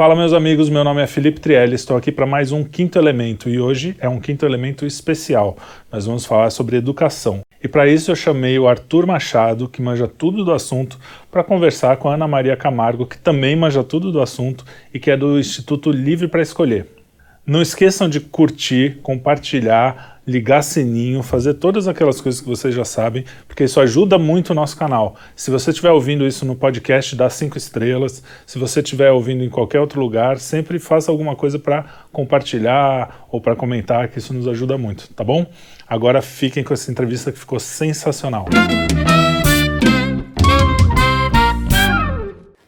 Fala, meus amigos, meu nome é Felipe Trielli, estou aqui para mais um Quinto Elemento e hoje é um Quinto Elemento especial. Nós vamos falar sobre educação. E para isso eu chamei o Arthur Machado, que manja tudo do assunto, para conversar com a Ana Maria Camargo, que também manja tudo do assunto e que é do Instituto Livre para Escolher. Não esqueçam de curtir, compartilhar, ligar sininho, fazer todas aquelas coisas que vocês já sabem, porque isso ajuda muito o nosso canal. Se você estiver ouvindo isso no podcast, dá cinco estrelas. Se você estiver ouvindo em qualquer outro lugar, sempre faça alguma coisa para compartilhar ou para comentar, que isso nos ajuda muito, tá bom? Agora fiquem com essa entrevista que ficou sensacional.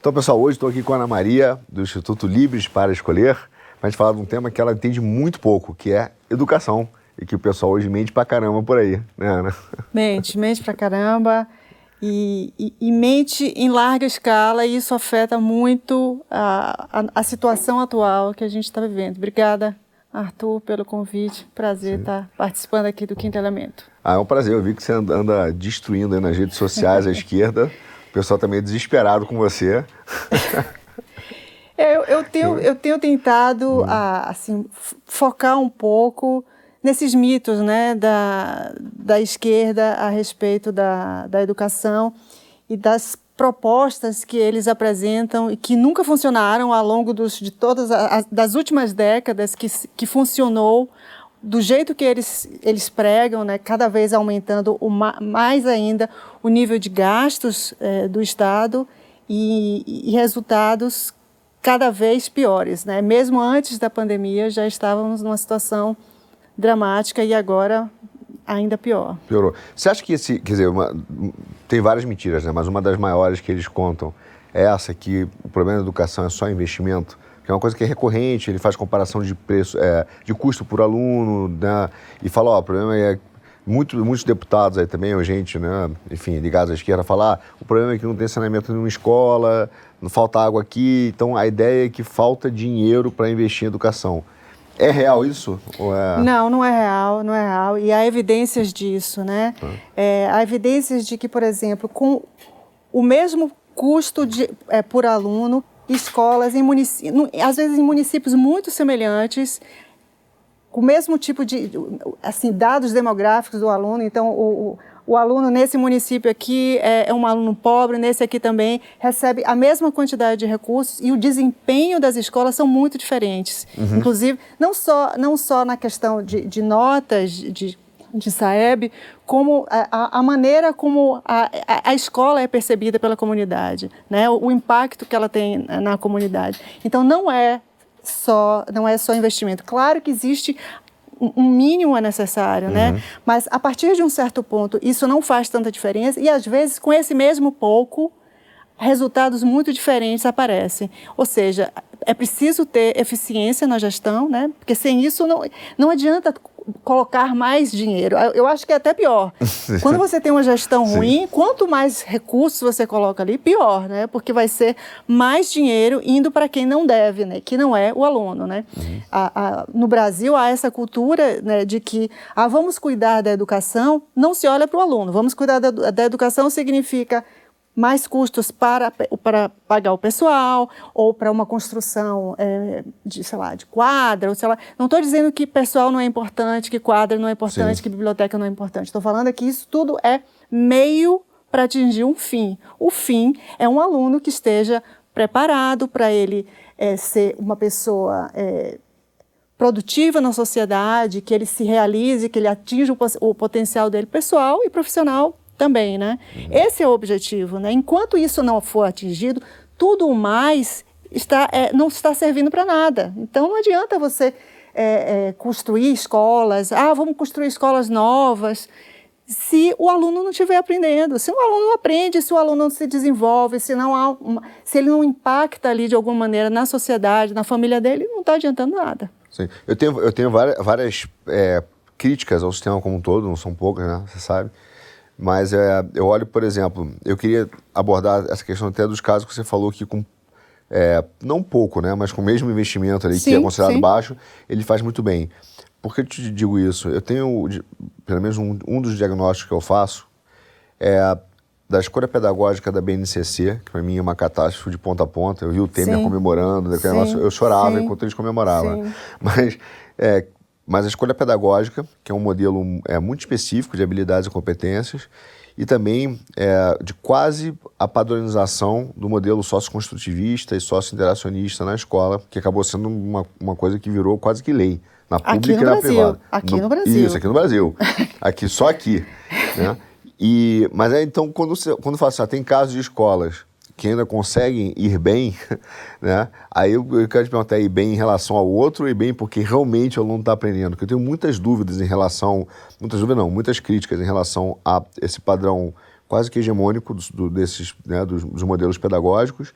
Então, pessoal, hoje estou aqui com a Ana Maria, do Instituto Livres para Escolher, para a gente falar de um tema que ela entende muito pouco, que é educação e que o pessoal hoje mente pra caramba por aí, né, Ana? Mente, mente pra caramba. E, e, e, mente em larga escala, e isso afeta muito a, a, a situação atual que a gente está vivendo. Obrigada, Arthur, pelo convite. Prazer Sim. estar participando aqui do Quinto Elemento. Ah, é um prazer. Eu vi que você anda, anda destruindo aí nas redes sociais à esquerda. O pessoal está meio desesperado com você. eu, eu, tenho, eu tenho tentado hum. a, assim, focar um pouco nesses mitos né, da, da esquerda a respeito da, da educação e das propostas que eles apresentam e que nunca funcionaram ao longo dos, de todas as das últimas décadas que, que funcionou do jeito que eles, eles pregam, né, cada vez aumentando o, mais ainda o nível de gastos é, do Estado e, e, resultados cada vez piores. Né? Mesmo antes da pandemia, já estávamos numa situação dramática e agora ainda pior. Piorou. Você acha que esse, quer dizer, uma, tem várias mentiras, né? Mas uma das maiores que eles contam é essa que o problema da educação é só investimento, que é uma coisa que é recorrente. Ele faz comparação de preço, é, de custo por aluno, né? E fala, ó, o problema é muito, muitos deputados aí também, ou gente, né, enfim, ligados à esquerda, falar ah, o problema é que não tem saneamento em uma escola, não falta água aqui, então a ideia é que falta dinheiro para investir em educação. É real isso? É... Não, não é real, não é real. E há evidências disso, né? Ah. É, há evidências de que, por exemplo, com o mesmo custo de, é, por aluno, escolas, em às vezes em municípios muito semelhantes, com o mesmo tipo de assim, dados demográficos do aluno, então o, o aluno nesse município aqui é, é, um aluno pobre, nesse aqui também recebe a mesma quantidade de recursos e o desempenho das escolas são muito diferentes. Uhum. Inclusive, não só, não só na questão de, de notas, de, de Saeb, como a, a maneira como a, a, a, escola é percebida pela comunidade, né? o, o impacto que ela tem na comunidade. Então, não é só não é só investimento. Claro que existe um mínimo é necessário, né? uhum. né? Mas a partir de um certo ponto, isso não faz tanta diferença e às vezes com esse mesmo pouco, resultados muito diferentes aparecem. Ou seja, é preciso ter eficiência na gestão, né? Porque sem isso não, não adianta colocar mais dinheiro. Eu acho que é até pior. Quando você tem uma gestão ruim, quanto mais recursos você coloca ali, pior, né? Porque vai ser mais dinheiro indo para quem não deve, né? Que não é o aluno, né? Uhum. A, a, no Brasil há essa cultura né, de que ah, vamos cuidar da educação, não se olha para o aluno. Vamos cuidar da, da educação significa mais custos para, para pagar o pessoal ou para uma construção é, de, sei lá, de quadra, ou sei lá. Não estou dizendo que pessoal não é importante, que quadra não é importante, Sim. que biblioteca não é importante. Estou falando que isso tudo é meio para atingir um fim. O fim é um aluno que esteja preparado para ele é, ser uma pessoa é, produtiva na sociedade, que ele se realize, que ele atinja o, o potencial dele pessoal e profissional também, né? Uhum. Esse é o objetivo, né? Enquanto isso não for atingido, tudo mais está, é, não está servindo para nada. Então não adianta você é, é, construir escolas, ah, vamos construir escolas novas, se o aluno não estiver aprendendo. Se o aluno não aprende, se o aluno não se desenvolve, se, não há uma, se ele não impacta ali de alguma maneira na sociedade, na família dele, não está adiantando nada. Sim. Eu tenho, eu tenho várias, várias é, críticas ao sistema como um todo, não são poucas, né? Você sabe. Mas é, eu olho, por exemplo, eu queria abordar essa questão até dos casos que você falou que com é, não pouco, né, mas com o mesmo investimento ali, sim, que é considerado sim. baixo, ele faz muito bem. Por que eu te digo isso? Eu tenho, pelo menos um, um dos diagnósticos que eu faço, é, da escolha pedagógica da BNCC, que para mim é uma catástrofe de ponta a ponta. Eu vi o Temer Sim. comemorando, Sim. eu chorava Sim. enquanto eles comemoravam. Mas, é, mas a escolha pedagógica, que é um modelo é, muito específico de habilidades e competências, e também é, de quase a padronização do modelo socioconstrutivista e sócio-interacionista na escola, que acabou sendo uma, uma coisa que virou quase que lei, na pública e na Brasil. privada. Aqui no, no Brasil. Isso, aqui no Brasil. aqui, só aqui. Né? E, mas é então, quando, você, quando fala assim, ah, tem casos de escolas que ainda conseguem ir bem, né? Aí eu, eu quero te perguntar, ir bem em relação ao outro e bem porque realmente o aluno está aprendendo? Porque eu tenho muitas dúvidas em relação, muitas dúvidas não, muitas críticas em relação a esse padrão quase que hegemônico do, do desses, né, dos, dos, modelos pedagógicos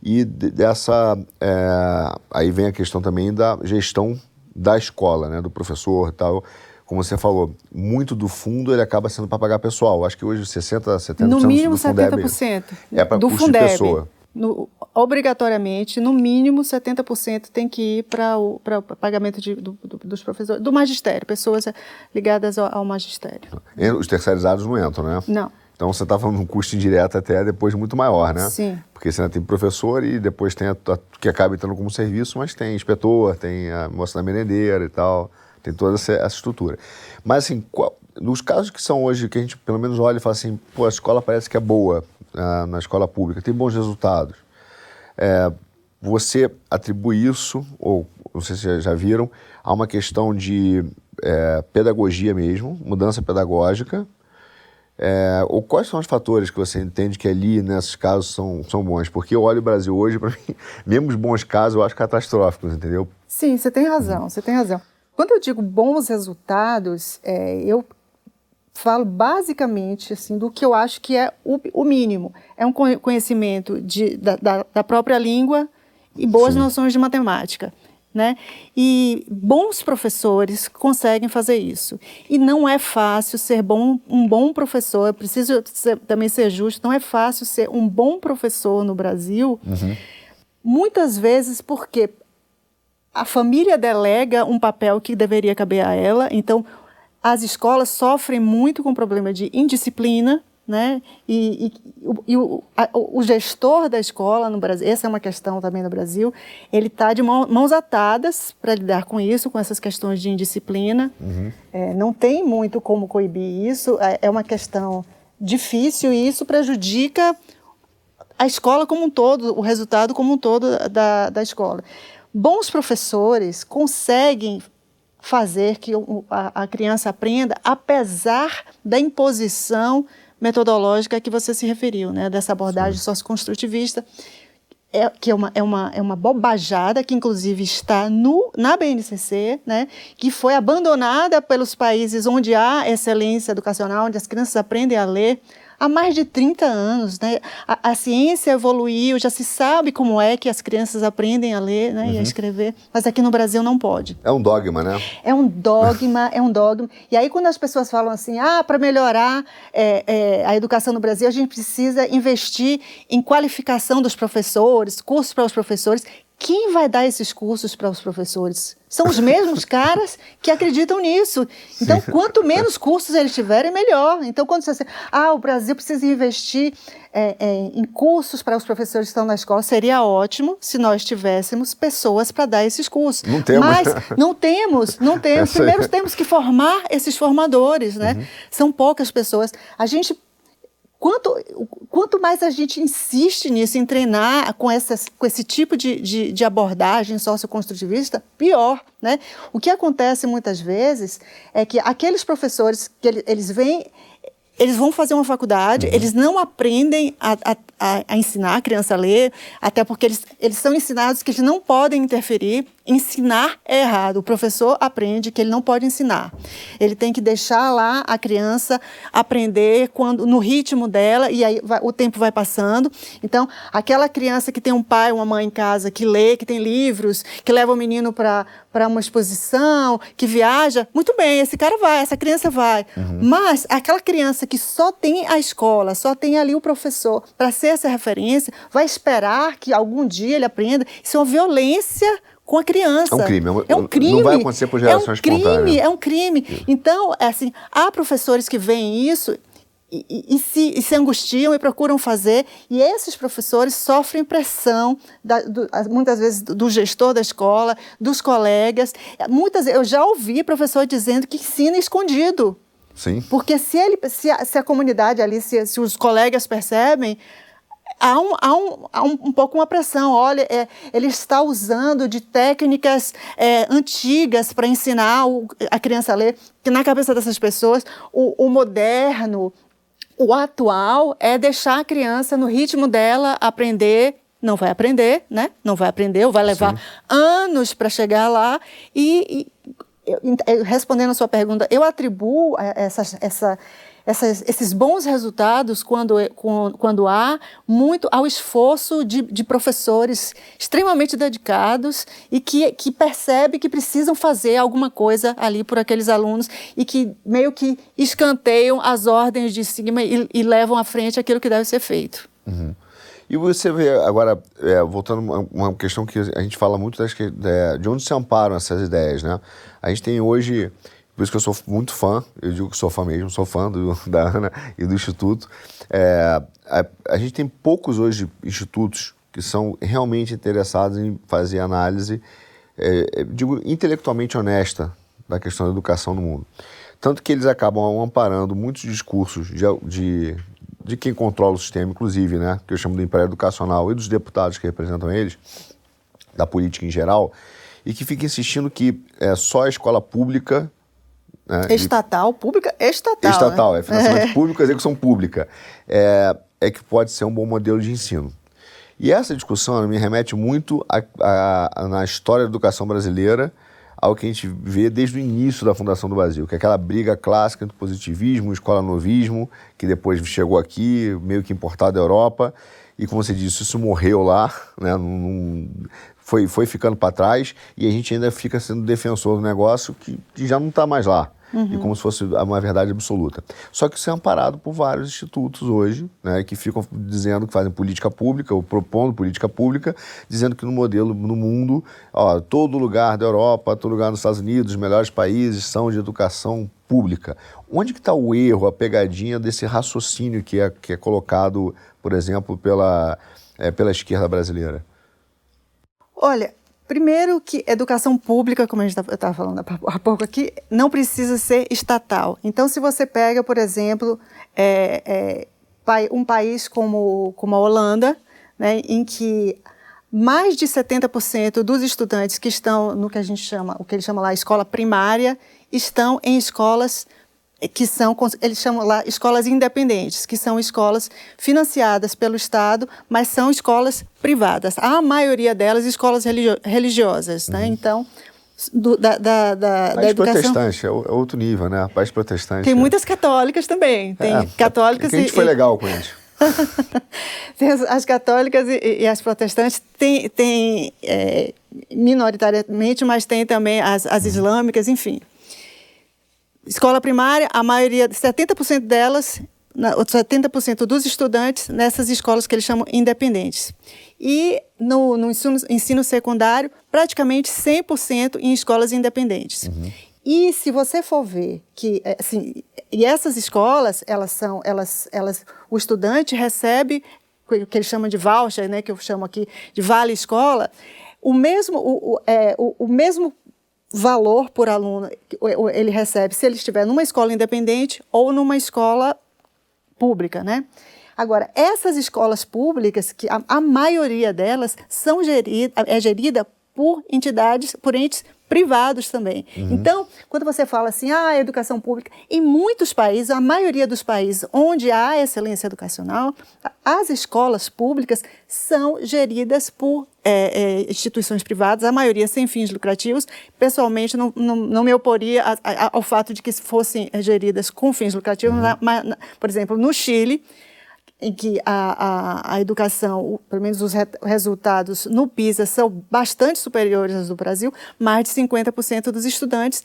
e dessa, é, aí vem a questão também da gestão da escola, né, do professor tal como você falou, muito do fundo ele acaba sendo para pagar pessoal. Acho que hoje 60%, 70% no mínimo do Fundeb 70% é para custo Fundeb, de pessoa. No, obrigatoriamente, no mínimo 70% tem que ir para o pra pagamento de, do, do, dos professores, do magistério, pessoas ligadas ao, ao magistério. Os terceirizados não entram, né? Não. Então você está falando de um custo indireto até depois muito maior, né? Sim. Porque você ainda tem professor e depois tem a, a, que acaba entrando como serviço, mas tem inspetor, tem a moça da merendeira e tal. Tem toda essa, essa estrutura. Mas, assim, qual, nos casos que são hoje, que a gente pelo menos olha e fala assim, pô, a escola parece que é boa uh, na escola pública, tem bons resultados. É, você atribui isso, ou não sei se já viram, a uma questão de é, pedagogia mesmo, mudança pedagógica, é, ou quais são os fatores que você entende que ali, nesses casos, são, são bons? Porque eu olho o Brasil hoje, para mim, mesmo os bons casos, eu acho catastróficos, entendeu? Sim, você tem razão, você tem razão. Quando eu digo bons resultados, é, eu falo basicamente assim do que eu acho que é o, o mínimo. É um conhecimento de, da, da, da, própria língua e boas Sim. noções de matemática. Né? E bons professores conseguem fazer isso. E não é fácil ser bom, um bom professor, preciso ser, também ser justo, não é fácil ser um bom professor no Brasil, uhum. muitas vezes porque a família delega um papel que deveria caber a ela. Então, as escolas sofrem muito com o problema de indisciplina, né? E, e, e o, a, o, gestor da escola no Brasil, essa é uma questão também no Brasil, ele está de mão, mãos atadas para lidar com isso, com essas questões de indisciplina. Uhum. É, não tem muito como coibir isso, é, é uma questão difícil e isso prejudica a escola como um todo, o resultado como um todo da, da escola bons professores conseguem fazer que a, criança aprenda, apesar da imposição metodológica que você se referiu, né, dessa abordagem socioconstrutivista, é, que é uma, é, uma, é uma bobajada, que inclusive está no, na BNCC, né, que foi abandonada pelos países onde há excelência educacional, onde as crianças aprendem a ler, há mais de 30 anos. Né? A, a, ciência evoluiu, já se sabe como é que as crianças aprendem a ler né, uhum. e a uhum. escrever, mas aqui no Brasil não pode. É um dogma, né? É um dogma, é um dogma. E aí quando as pessoas falam assim, ah, para melhorar é, é, a educação no Brasil, a gente precisa investir em qualificação dos professores, cursos para os professores, quem vai dar esses cursos para os professores? São os mesmos caras que acreditam nisso. Então, quanto menos cursos eles tiverem, melhor. Então, quando você diz, ah, o Brasil precisa investir é, é, em cursos para os professores que estão na escola, seria ótimo se nós tivéssemos pessoas para dar esses cursos. Não temos. Mas não temos, não temos. Primeiro temos que formar esses formadores, né? Uhum. São poucas pessoas. A gente Quanto, quanto mais a gente insiste nisso, em treinar com, essas, com esse tipo de, de, de abordagem socioconstrutivista, pior. Né? O que acontece muitas vezes é que aqueles professores que eles vêm eles vão fazer uma faculdade, uhum. eles não aprendem a, a, a, ensinar a criança a ler, até porque eles, eles são ensinados que eles não podem interferir. Ensinar é errado. O professor aprende que ele não pode ensinar. Ele tem que deixar lá a criança aprender quando no ritmo dela, e aí vai, o tempo vai passando. Então, aquela criança que tem um pai, uma mãe em casa, que lê, que tem livros, que leva o menino para uma exposição, que viaja, muito bem, esse cara vai, essa criança vai. Uhum. Mas aquela criança que só tem a escola, só tem ali o professor para ser essa referência, vai esperar que algum dia ele aprenda. Isso é uma violência com a criança. É um crime. É, é um crime. Não vai acontecer por geração É um crime, é um crime. Então, é assim, há professores que veem isso e, e, se, e, se, angustiam e procuram fazer, e esses professores sofrem pressão, da, do, muitas vezes do gestor da escola, dos colegas. Muitas, eu já ouvi professor dizendo que ensina escondido. Sim. Porque se, ele, se, a, se a comunidade ali, se, se os colegas percebem, há um, há um, há um, um pouco uma pressão. Olha, é, ele está usando de técnicas é, antigas para ensinar o, a criança a ler, que na cabeça dessas pessoas, o, o moderno, o atual é deixar a criança no ritmo dela aprender não vai aprender, né? Não vai aprender, ou vai levar Sim. anos para chegar lá. E, e eu, respondendo a sua pergunta, eu atribuo essa, essa, essas, esses bons resultados quando, quando há muito ao esforço de, de professores extremamente dedicados e que, que percebem que precisam fazer alguma coisa ali por aqueles alunos e que meio que escanteiam as ordens de cima e, e levam à frente aquilo que deve ser feito. Uhum. E você vê, agora, é, voltando a uma questão que a gente fala muito das, é, de onde se amparam essas ideias, né? A gente tem hoje por isso que eu sou muito fã, eu digo que sou fã mesmo, sou fã do, da Ana e do Instituto. É, a, a, gente tem poucos hoje institutos que são realmente interessados em fazer análise, é, é digo, intelectualmente honesta da questão da educação no mundo. Tanto que eles acabam amparando muitos discursos de, de, de quem controla o sistema, inclusive, né, que eu chamo do império educacional, e dos deputados que representam eles, da política em geral, e que fica insistindo que é, só a escola pública né? Estatal, pública, estatal. Estatal, né? é financiamento é. público, execução pública. É, é que pode ser um bom modelo de ensino. E essa discussão me remete muito a, a, a, na história da educação brasileira ao que a gente vê desde o início da fundação do Brasil, que é aquela briga clássica entre positivismo e escola-novismo, que depois chegou aqui, meio que importado da Europa, e como você disse, isso morreu lá, né, num, foi, foi ficando para trás, e a gente ainda fica sendo defensor do negócio que, que já não está mais lá uhum. e como se fosse uma verdade absoluta. Só que isso é amparado por vários institutos hoje, né, que ficam dizendo que fazem política pública, ou propondo política pública, dizendo que no modelo, no mundo, ó, todo lugar da Europa, todo lugar nos Estados Unidos, os melhores países são de educação pública. Onde que está o erro, a pegadinha desse raciocínio que é, que é colocado, por exemplo, pela, é, pela esquerda brasileira? Olha, Primeiro que educação pública, como a gente estava falando há pouco aqui, não precisa ser estatal. Então, se você pega, por exemplo, é, é, um país como, como a Holanda, né, em que mais de 70% dos estudantes que estão no que a gente chama, o que eles chamam lá escola primária, estão em escolas que são, eles chamam lá escolas independentes, que são escolas financiadas pelo Estado, mas são escolas privadas. A maioria delas escolas religio religiosas, né? uhum. né? Então, do, da, da, da, da educação... protestante, é, é outro nível, né? País protestante. Tem é. muitas católicas também, tem é, católicas é a gente e, foi legal com eles. as católicas e, e, as protestantes têm, têm é, minoritariamente, mas tem também as, as uhum. islâmicas, enfim. Escola primária, a maioria, 70% delas, 70% dos estudantes nessas escolas que eles chamam independentes. E no, no ensino, ensino, secundário, praticamente 100% em escolas independentes. Uhum. E se você for ver que, é, assim, e essas escolas, elas são, elas, elas, o estudante recebe o que eles chamam de voucher, né, que eu chamo aqui de vale escola, o mesmo, o, o, é, o, o mesmo valor por aluno ele recebe se ele estiver numa escola independente ou numa escola pública, né? Agora, essas escolas públicas, que a, a maioria delas são gerida, é gerida por entidades, por entes privados também. Uhum. Então, quando você fala assim, ah, educação pública, em muitos países, a maioria dos países onde há excelência educacional, as escolas públicas são geridas por é, é, instituições privadas, a maioria sem fins lucrativos. Pessoalmente, não, não, não me oporia a, a, ao fato de que fossem geridas com fins lucrativos, uhum. mas, por exemplo, no Chile, em que a, a, a educação, pelo menos os re, resultados no PISA são bastante superiores aos do Brasil, mais de 50% dos estudantes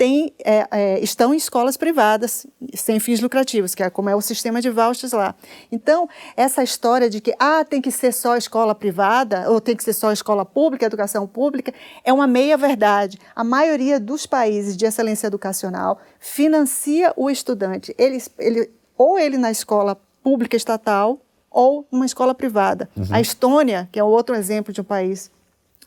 tem, é, é, estão em escolas privadas, sem fins lucrativos, que é como é o sistema de vouchers lá. Então, essa história de que ah, tem que ser só escola privada, ou tem que ser só escola pública, educação pública, é uma meia-verdade. A maioria dos países de excelência educacional financia o estudante. Ele, ele ou ele na escola pública estatal ou numa escola privada. Uhum. A Estônia, que é outro exemplo de um país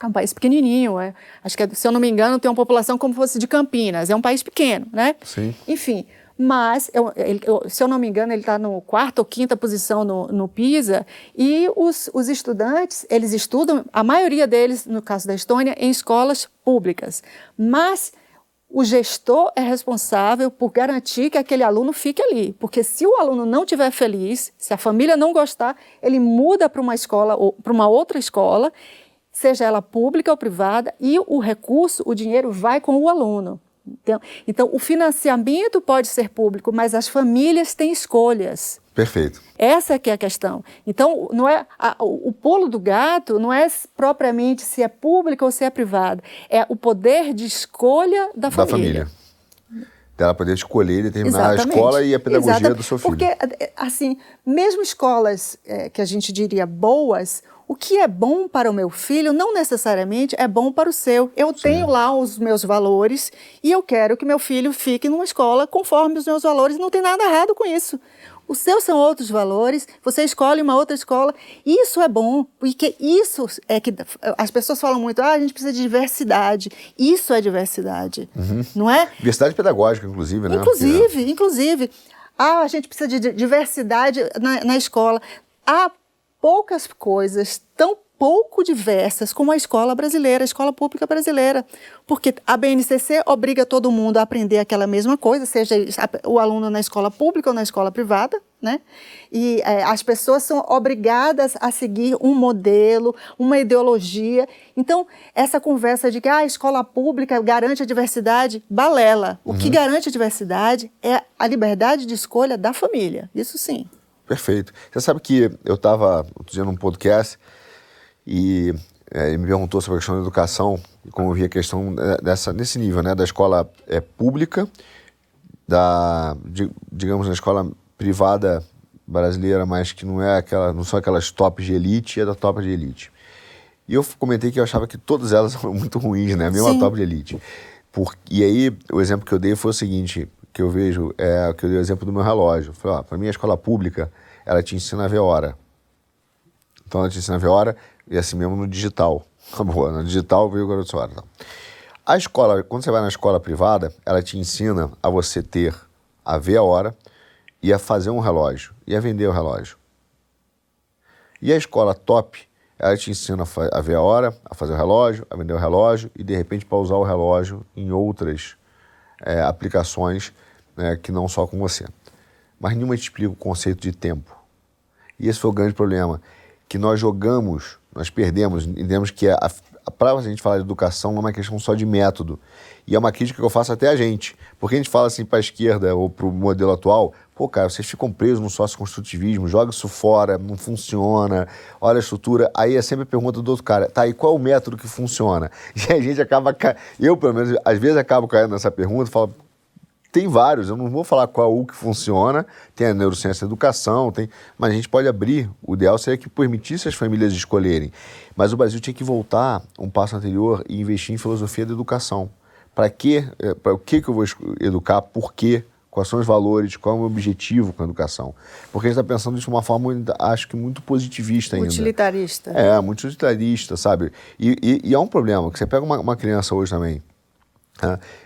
é um país pequenininho, é, acho que, se eu não me engano, tem uma população como fosse de Campinas. É um país pequeno, né? Sim. Enfim, mas, eu, eu, se eu não me engano, ele está no quarta ou quinta posição no, no PISA, e os, os, estudantes, eles estudam, a maioria deles, no caso da Estônia, em escolas públicas. Mas o gestor é responsável por garantir que aquele aluno fique ali, porque se o aluno não estiver feliz, se a família não gostar, ele muda para uma escola ou para uma outra escola, seja ela pública ou privada, e o recurso, o dinheiro vai com o aluno. Então, então, o financiamento pode ser público, mas as famílias têm escolhas. Perfeito. Essa que é a questão. Então, não é a, o pulo do gato não é propriamente se é público ou se é privado. É o poder de escolha da, da família. família. Dela poder escolher determinar Exatamente. a escola e a pedagogia Exatamente. do seu filho. Porque, assim, mesmo escolas é, que a gente diria boas, o que é bom para o meu filho não necessariamente é bom para o seu. Eu Sim. tenho lá os meus valores e eu quero que meu filho fique numa escola conforme os meus valores. Não tem nada errado com isso. Os seus são outros valores, você escolhe uma outra escola. Isso é bom, porque isso é que as pessoas falam muito, ah, a gente precisa de diversidade. Isso é diversidade, uhum. não é? Diversidade pedagógica, inclusive, né? Inclusive, inclusive. Ah, a gente precisa de diversidade na, na escola. Há poucas coisas tão pouco diversas como a escola brasileira, a escola pública brasileira. Porque a BNCC obriga todo mundo a aprender aquela mesma coisa, seja o aluno na escola pública ou na escola privada, né? E é, as pessoas são obrigadas a seguir um modelo, uma ideologia. Então, essa conversa de que ah, a escola pública garante a diversidade, balela. O uhum. que garante a diversidade é a liberdade de escolha da família. Isso sim. Perfeito. Você sabe que eu estava outro dia num podcast e é, ele me perguntou sobre a questão da educação e como eu via a questão dessa, nesse nível, né, da escola é, pública, da, de, digamos, da escola privada brasileira, mas que não é aquela, não são aquelas tops de elite, é da top de elite. E eu comentei que eu achava que todas elas são muito ruins, né? Mesmo Sim. a top de elite. Por, e aí, o exemplo que eu dei foi o seguinte: que eu vejo é que eu dei o exemplo do meu relógio. Falei, ó, para mim a escola pública, ela te ensina a ver hora. Então ela te ensina a ver hora e assim mesmo no digital. Acabou, no digital veio o garoto hora. Então. A escola, quando você vai na escola privada, ela te ensina a você ter, a ver a hora e a fazer um relógio e a vender o relógio. E a escola top, ela te ensina a, ver a hora, a fazer o relógio, a vender o relógio e de repente para usar o relógio em outras é, aplicações né, que não só com você. Mas nenhuma te explica o conceito de tempo. E esse foi o grande problema, que nós jogamos, nós perdemos, entendemos que a, a, para a gente falar de educação não é uma questão só de método. E é uma crítica que eu faço até a gente. Porque a gente fala assim para a esquerda ou para o modelo atual, pô, cara, vocês ficam presos no sócio-construtivismo, joga isso fora, não funciona, olha a estrutura. Aí é sempre a pergunta do outro cara, tá, e qual é o método que funciona? E a gente acaba, eu pelo menos, às vezes acabo caindo nessa pergunta, falo, tem vários, eu não vou falar qual o que funciona, tem a neurociência da educação, tem, mas a gente pode abrir. O ideal seria que permitisse as famílias escolherem. Mas o Brasil tinha que voltar um passo anterior e investir em filosofia da educação. Para quê? É, para o que, que eu vou educar? Por quê? Quais são os valores? Qual é o meu objetivo com a educação? Porque a gente está pensando isso de uma forma, acho que muito positivista ainda. Utilitarista. É, muito utilitarista, sabe? E, e, e é um problema, que você pega uma, uma criança hoje também?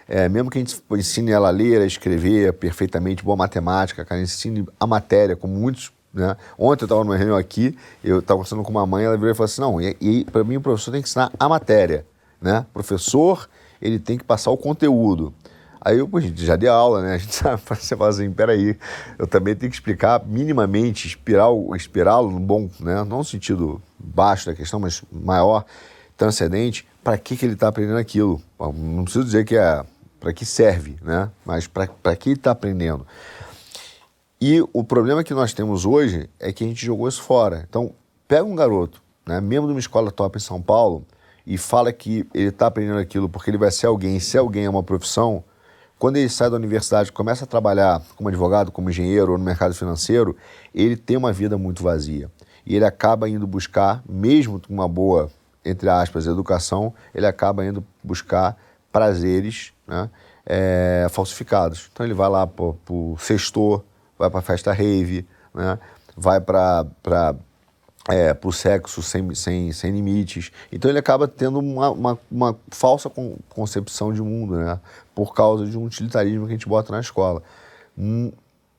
É, mesmo que a gente ensine ela a ler, a escrever perfeitamente, boa matemática, cara, ensine a matéria, como muitos. Né? Ontem eu estava numa reunião aqui, eu estava conversando com uma mãe, ela virou e falou assim: não, e, e para mim o professor tem que ensinar a matéria. Né? O professor, ele tem que passar o conteúdo. Aí eu, pô, gente, já dei aula, né? A gente sabe, você fala assim, peraí, eu também tenho que explicar minimamente, inspirá-lo no bom, né? Não no sentido baixo da questão, mas maior, transcendente, para que, que ele está aprendendo aquilo. Não preciso dizer que é para que serve, né? mas para que ele está aprendendo. E o problema que nós temos hoje é que a gente jogou isso fora. Então, pega um garoto, né, mesmo de uma escola top em São Paulo, e fala que ele está aprendendo aquilo porque ele vai ser alguém, e se alguém é uma profissão, quando ele sai da universidade começa a trabalhar como advogado, como engenheiro ou no mercado financeiro, ele tem uma vida muito vazia. E ele acaba indo buscar, mesmo com uma boa entre aspas, educação, ele acaba indo buscar prazeres né, é, falsificados. Então ele vai lá para o sextor, vai para festa rave, né? vai para é, para o sexo sem, sem, sem limites. Então ele acaba tendo uma, uma, uma falsa con concepção de mundo, né? Por causa de um utilitarismo que a gente bota na escola. Hum,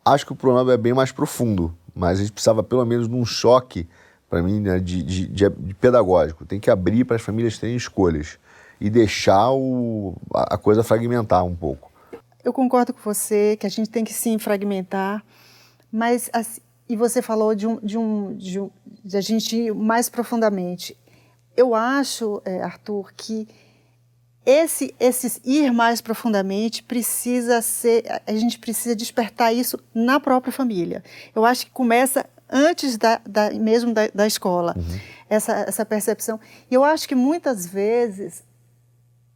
acho que o problema é bem mais profundo, mas a gente precisava pelo menos de um choque, para mim, né, de, de, de, pedagógico. Tem que abrir para as famílias terem escolhas e deixar o, a, a coisa fragmentar um pouco. Eu concordo com você que a gente tem que sim fragmentar, mas assim, e você falou de um, de um, de, um, de a gente ir mais profundamente. Eu acho, é, Arthur, que esse, esse ir mais profundamente precisa ser, a gente precisa despertar isso na própria família. Eu acho que começa antes da, da mesmo da, da escola, uhum. essa, essa percepção. E eu acho que muitas vezes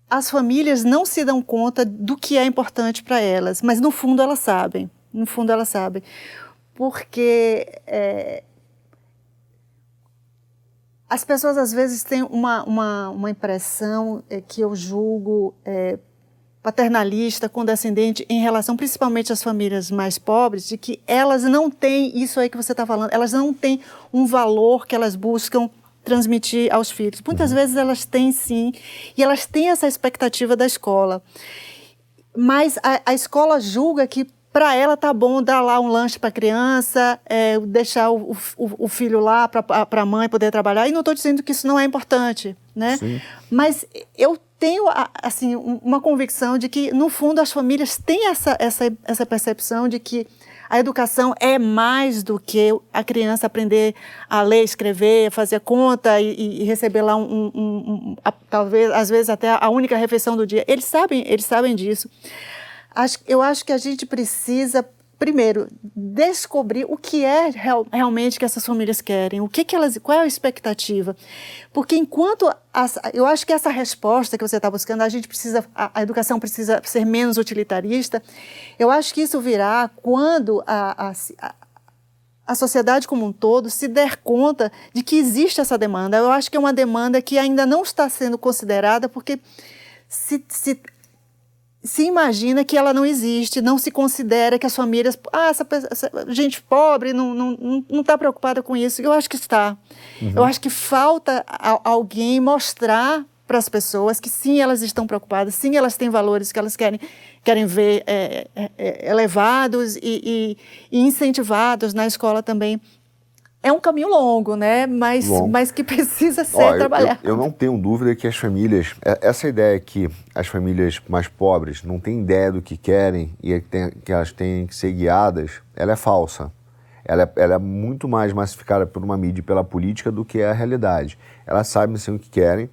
as famílias não se dão conta do que é importante para elas, mas no fundo elas sabem. No fundo elas sabem porque é, as pessoas às vezes têm uma, uma, uma impressão é, que eu julgo é, paternalista, condescendente em relação principalmente às famílias mais pobres, de que elas não têm isso aí que você está falando, elas não têm um valor que elas buscam transmitir aos filhos. Muitas uhum. vezes elas têm sim, e elas têm essa expectativa da escola. Mas a, a escola julga que para ela tá bom dar lá um lanche para a criança, é, deixar o, o, o, filho lá para a mãe poder trabalhar. E não estou dizendo que isso não é importante, né? Sim. Mas eu tenho assim uma convicção de que no fundo as famílias têm essa, essa, essa percepção de que a educação é mais do que a criança aprender a ler, escrever, fazer conta e, e receber lá um, um, um, a, talvez às vezes até a única refeição do dia. Eles sabem, eles sabem disso eu acho que a gente precisa primeiro, descobrir o que é real, realmente que essas famílias querem, o que, que elas, qual é a expectativa. Porque enquanto as, eu acho que essa resposta que você está buscando, a gente precisa, a, a, educação precisa ser menos utilitarista. Eu acho que isso virá quando a, a, a sociedade como um todo se der conta de que existe essa demanda. Eu acho que é uma demanda que ainda não está sendo considerada porque se, se se imagina que ela não existe, não se considera que as famílias, ah, essa, essa gente pobre não está não, não tá preocupada com isso. Eu acho que está. Uhum. Eu acho que falta a, alguém mostrar para as pessoas que sim, elas estão preocupadas, sim, elas têm valores que elas querem, querem ver é, é, elevados e, e, e incentivados na escola também é um caminho longo, né? Mas, mas que precisa ser Ó, trabalhado. Eu, eu, não tenho dúvida que as famílias, é, essa ideia que as famílias mais pobres não têm ideia do que querem e que elas têm que ser guiadas, ela é falsa. Ela é, ela é muito mais massificada por uma mídia e pela política do que a realidade. Elas sabem sim o que querem,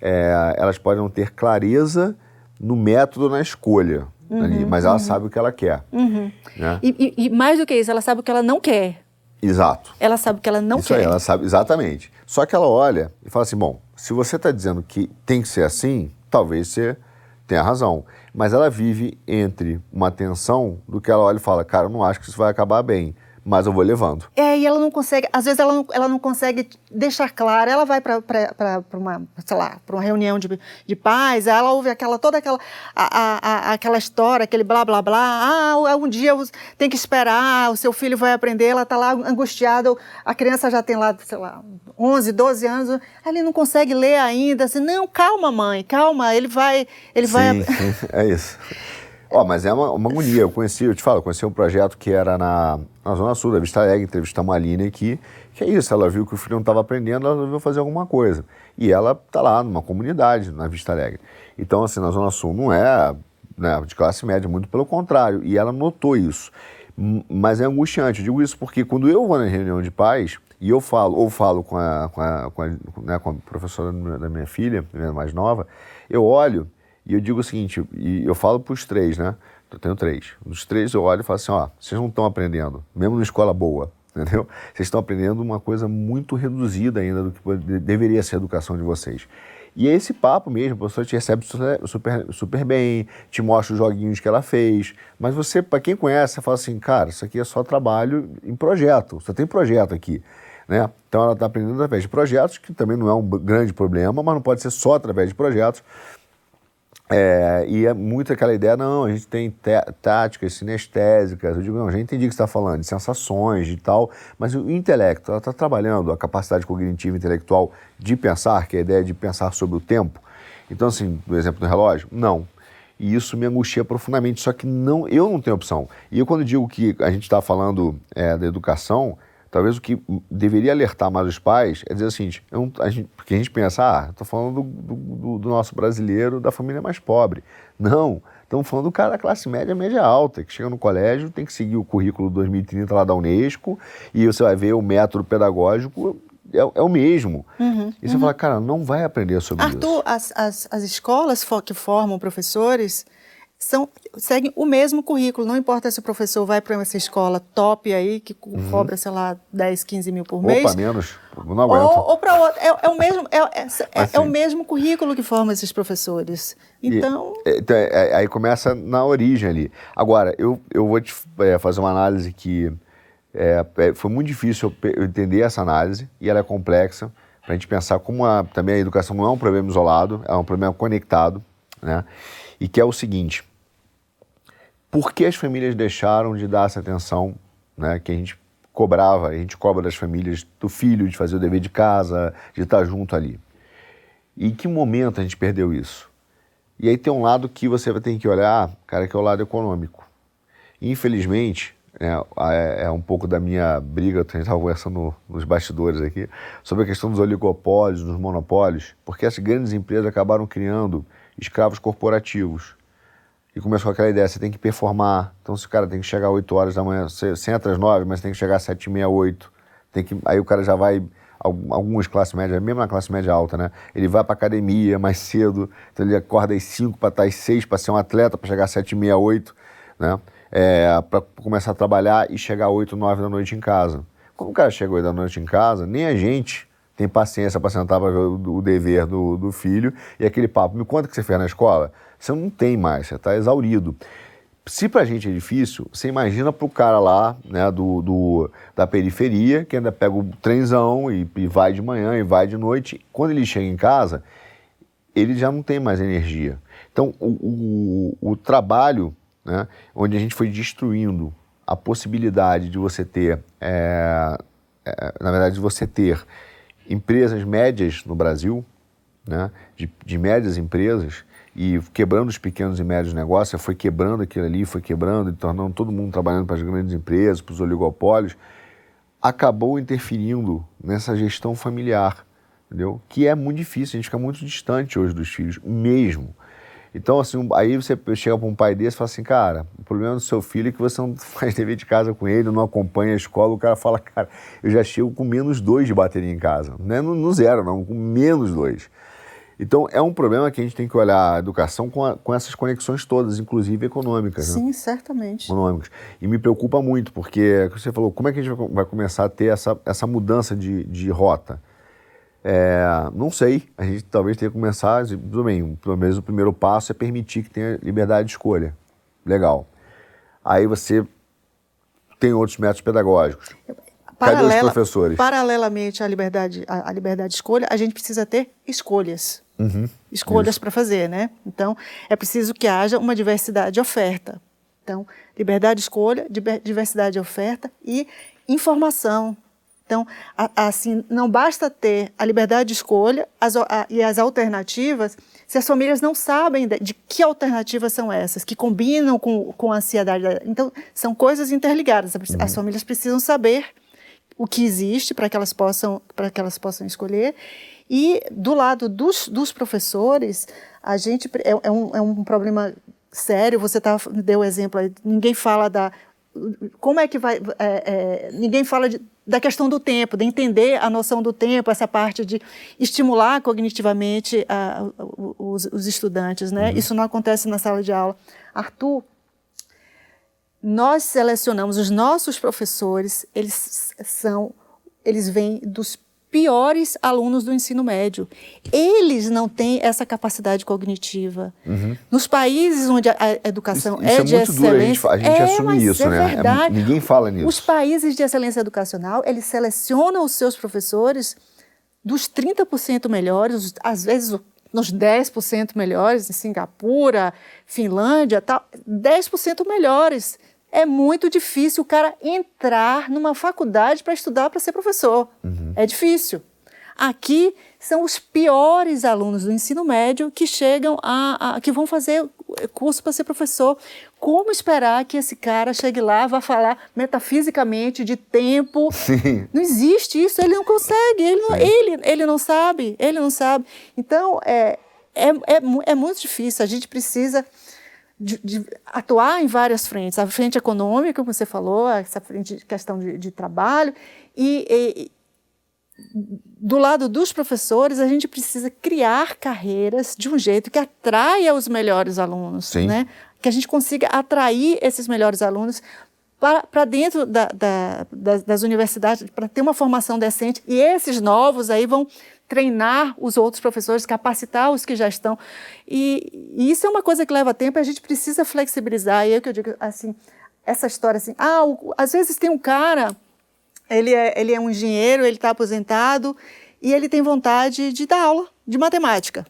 é, elas podem não ter clareza no método, na escolha, uhum, ali, mas uhum. ela sabe o que ela quer. Uhum. Né? E, e, e mais do que isso, ela sabe o que ela não quer. Exato. Ela sabe que ela não Isso quer. Aí, ela sabe, exatamente. Só que ela olha e fala assim: bom, se você está dizendo que tem que ser assim, talvez você tenha razão. Mas ela vive entre uma tensão do que ela olha e fala: cara, eu não acho que isso vai acabar bem mas eu vou levando. É, e ela não consegue, às vezes ela não, ela não consegue deixar claro, ela vai para uma, sei lá, para uma reunião de, de pais, ela ouve aquela, toda aquela, a, a, aquela história, aquele blá, blá, blá, ah, um dia tem que esperar, o seu filho vai aprender, ela está lá angustiada, a criança já tem lá, sei lá, 11, 12 anos, ele não consegue ler ainda, assim, não, calma mãe, calma, ele vai, ele sim, vai... Sim, é isso. Ó, oh, mas é uma, uma agonia. Eu conheci, eu te falo, eu conheci um projeto que era na, na Zona Sul da Vista Alegre, entrevistamos uma Aline aqui, que é isso, ela viu que o filho não estava aprendendo, ela resolveu fazer alguma coisa. E ela está lá numa comunidade, na Vista Alegre. Então, assim, na Zona Sul não é né, de classe média, muito pelo contrário. E ela notou isso. Mas é angustiante. Eu digo isso porque quando eu vou na reunião de pais, e eu falo, ou falo com a, com a, com a, né, com a professora da minha filha, mais nova, eu olho e eu digo o seguinte, e eu falo para os três, né? Eu tenho três. Dos três eu olho e falo assim, ó, vocês não estão aprendendo, mesmo numa escola boa, entendeu? Vocês estão aprendendo uma coisa muito reduzida ainda do que deveria ser a educação de vocês. E é esse papo mesmo, a professora te recebe super, super bem, te mostra os joguinhos que ela fez, mas você, para quem conhece, você fala assim, cara, isso aqui é só trabalho em projeto, só tem projeto aqui. Né? Então ela está aprendendo através de projetos, que também não é um grande problema, mas não pode ser só através de projetos. É, e é muito aquela ideia, não, a gente tem táticas sinestésicas. Eu digo, não, já entendi o que você está falando, de sensações e tal, mas o intelecto, ela está trabalhando a capacidade cognitiva intelectual de pensar, que é a ideia de pensar sobre o tempo. Então, assim, do exemplo do relógio, não. E isso me angustia profundamente, só que não, eu não tenho opção. E eu, quando digo que a gente está falando é, da educação, talvez o que deveria alertar mais os pais é dizer eu, a gente, porque a gente pensa, ah, estou falando do, do, do, nosso brasileiro da família mais pobre. Não, estamos falando do cara da classe média, média alta, que chega no colégio, tem que seguir o currículo 2030 lá da Unesco, e você vai ver o método pedagógico é, é, o mesmo. Uhum, e você uhum. fala, cara, não vai aprender sobre Arthur, isso. Arthur, as, as, as escolas que formam professores são, seguem o mesmo currículo. Não importa se o professor vai para essa escola top aí, que uhum. cobra, sei lá, 10, 15 mil por mês. Opa, menos. Não aguento. Ou, ou para outro. É, é, o mesmo, é, é, é, é, o mesmo currículo que forma esses professores. Então. E, então é, aí começa na origem ali. Agora, eu, eu vou te fazer uma análise que foi muito difícil eu entender essa análise, e ela é complexa, para a gente pensar como a, também a educação não é um problema isolado, é um problema conectado, né? E que é o seguinte: por que as famílias deixaram de dar essa atenção né, que a gente cobrava, a gente cobra das famílias, do filho, de fazer o dever de casa, de estar junto ali. E em que momento a gente perdeu isso? E aí tem um lado que você vai ter que olhar, cara, que é o lado econômico. Infelizmente, né, é, é, um pouco da minha briga, a gente estava conversando nos bastidores aqui, sobre a questão dos oligopólios, dos monopólios, porque essas grandes empresas acabaram criando escravos corporativos e começou aquela ideia, você tem que performar. Então, se o cara tem que chegar às 8 horas da manhã, você, entra às 9, mas tem que chegar às 7 e meia, 8. Tem que, aí o cara já vai, algumas classes médias, mesmo na classe média alta, né? Ele vai para academia mais cedo, então ele acorda às 5 para estar às 6 para ser um atleta, para chegar às 7 e meia, 8, né? É, para começar a trabalhar e chegar às 8, 9 da noite em casa. Quando o cara chega às 8 da noite em casa, nem a gente tem paciência para sentar para o dever do, do filho e aquele papo, me conta o que você fez na escola. Você não tem mais, você está exaurido. Se para a gente é difícil, você imagina para o cara lá, né, do, do, da periferia, que ainda pega o trenzão e, e vai de manhã e vai de noite. Quando ele chega em casa, ele já não tem mais energia. Então, o, o, o trabalho, né, onde a gente foi destruindo a possibilidade de você ter, é, é, na verdade, de você ter empresas médias no Brasil, né, de, de médias empresas, e quebrando os pequenos e médios negócios, foi quebrando aquilo ali, foi quebrando, e tornando todo mundo trabalhando para as grandes empresas, para os oligopólios, acabou interferindo nessa gestão familiar, entendeu? Que é muito difícil, a gente fica muito distante hoje dos filhos, mesmo. Então, assim, aí você chega para um pai desse e fala assim, cara, o problema do seu filho é que você não faz dever de casa com ele, não acompanha a escola, o cara fala, cara, eu já chego com menos dois de bateria em casa. Não é no, no zero, não, com menos dois. Então, é um problema que a gente tem que olhar a educação com, a, com essas conexões todas, inclusive econômicas. Né? Sim, né? certamente. Econômicas. E me preocupa muito, porque você falou, como é que a gente vai começar a ter essa, essa mudança de, de rota? É, não sei, a gente talvez tenha que começar, tudo bem, pelo menos o primeiro passo é permitir que tenha liberdade de escolha. Legal. Aí você tem outros métodos pedagógicos. Paralela, Cadê os professores? Paralelamente à liberdade, à, liberdade de escolha, a gente precisa ter escolhas uhum, escolhas para fazer, né? Então, é preciso que haja uma diversidade de oferta. Então, liberdade de escolha, diversidade de oferta e informação. Então, assim, não basta ter a liberdade de escolha as, a, e as alternativas se as famílias não sabem de, de, que alternativas são essas, que combinam com, com a ansiedade. Então, são coisas interligadas. As uhum. famílias precisam saber o que existe para que elas possam para que elas possam escolher e do lado dos, dos professores, a gente é, é, um, é um problema sério. Você tá, deu exemplo aí, ninguém fala da. Como é que vai. É, é, ninguém fala de, da questão do tempo, de entender a noção do tempo, essa parte de estimular cognitivamente a, a, os, os, estudantes. Né? Uhum. Isso não acontece na sala de aula. Arthur, nós selecionamos os nossos professores, eles são, eles vêm dos piores alunos do ensino médio. Eles não têm essa capacidade cognitiva. Uhum. Nos países onde a educação isso, é, isso é de excelência, duro, a gente, a gente é, assume isso, é né? É ninguém fala nisso. Os países de excelência educacional, eles selecionam os seus professores dos 30% melhores, às vezes nos 10% melhores, em Singapura, Finlândia, tal, 10% melhores. É muito difícil o cara entrar numa faculdade para estudar para ser professor. Uhum. É difícil. Aqui são os piores alunos do ensino médio que chegam a, a que vão fazer curso para ser professor. Como esperar que esse cara chegue lá, vá falar metafisicamente de tempo? Sim. Não existe isso, ele não consegue, ele não, ele, ele não sabe, ele não sabe. Então, é, é, é, é muito difícil, a gente precisa de, de, atuar em várias frentes. A frente econômica, como você falou, essa frente de questão de, de trabalho, e, e do lado dos professores, a gente precisa criar carreiras de um jeito que atraia os melhores alunos, Sim. né? Que a gente consiga atrair esses melhores alunos para dentro da, da, das, das universidades, para ter uma formação decente. E esses novos aí vão treinar os outros professores, capacitar os que já estão. E, e isso é uma coisa que leva tempo e a gente precisa flexibilizar. E é que eu digo, assim, essa história assim, ah, o, às vezes tem um cara ele é, ele é um engenheiro, ele está aposentado e ele tem vontade de dar aula de matemática.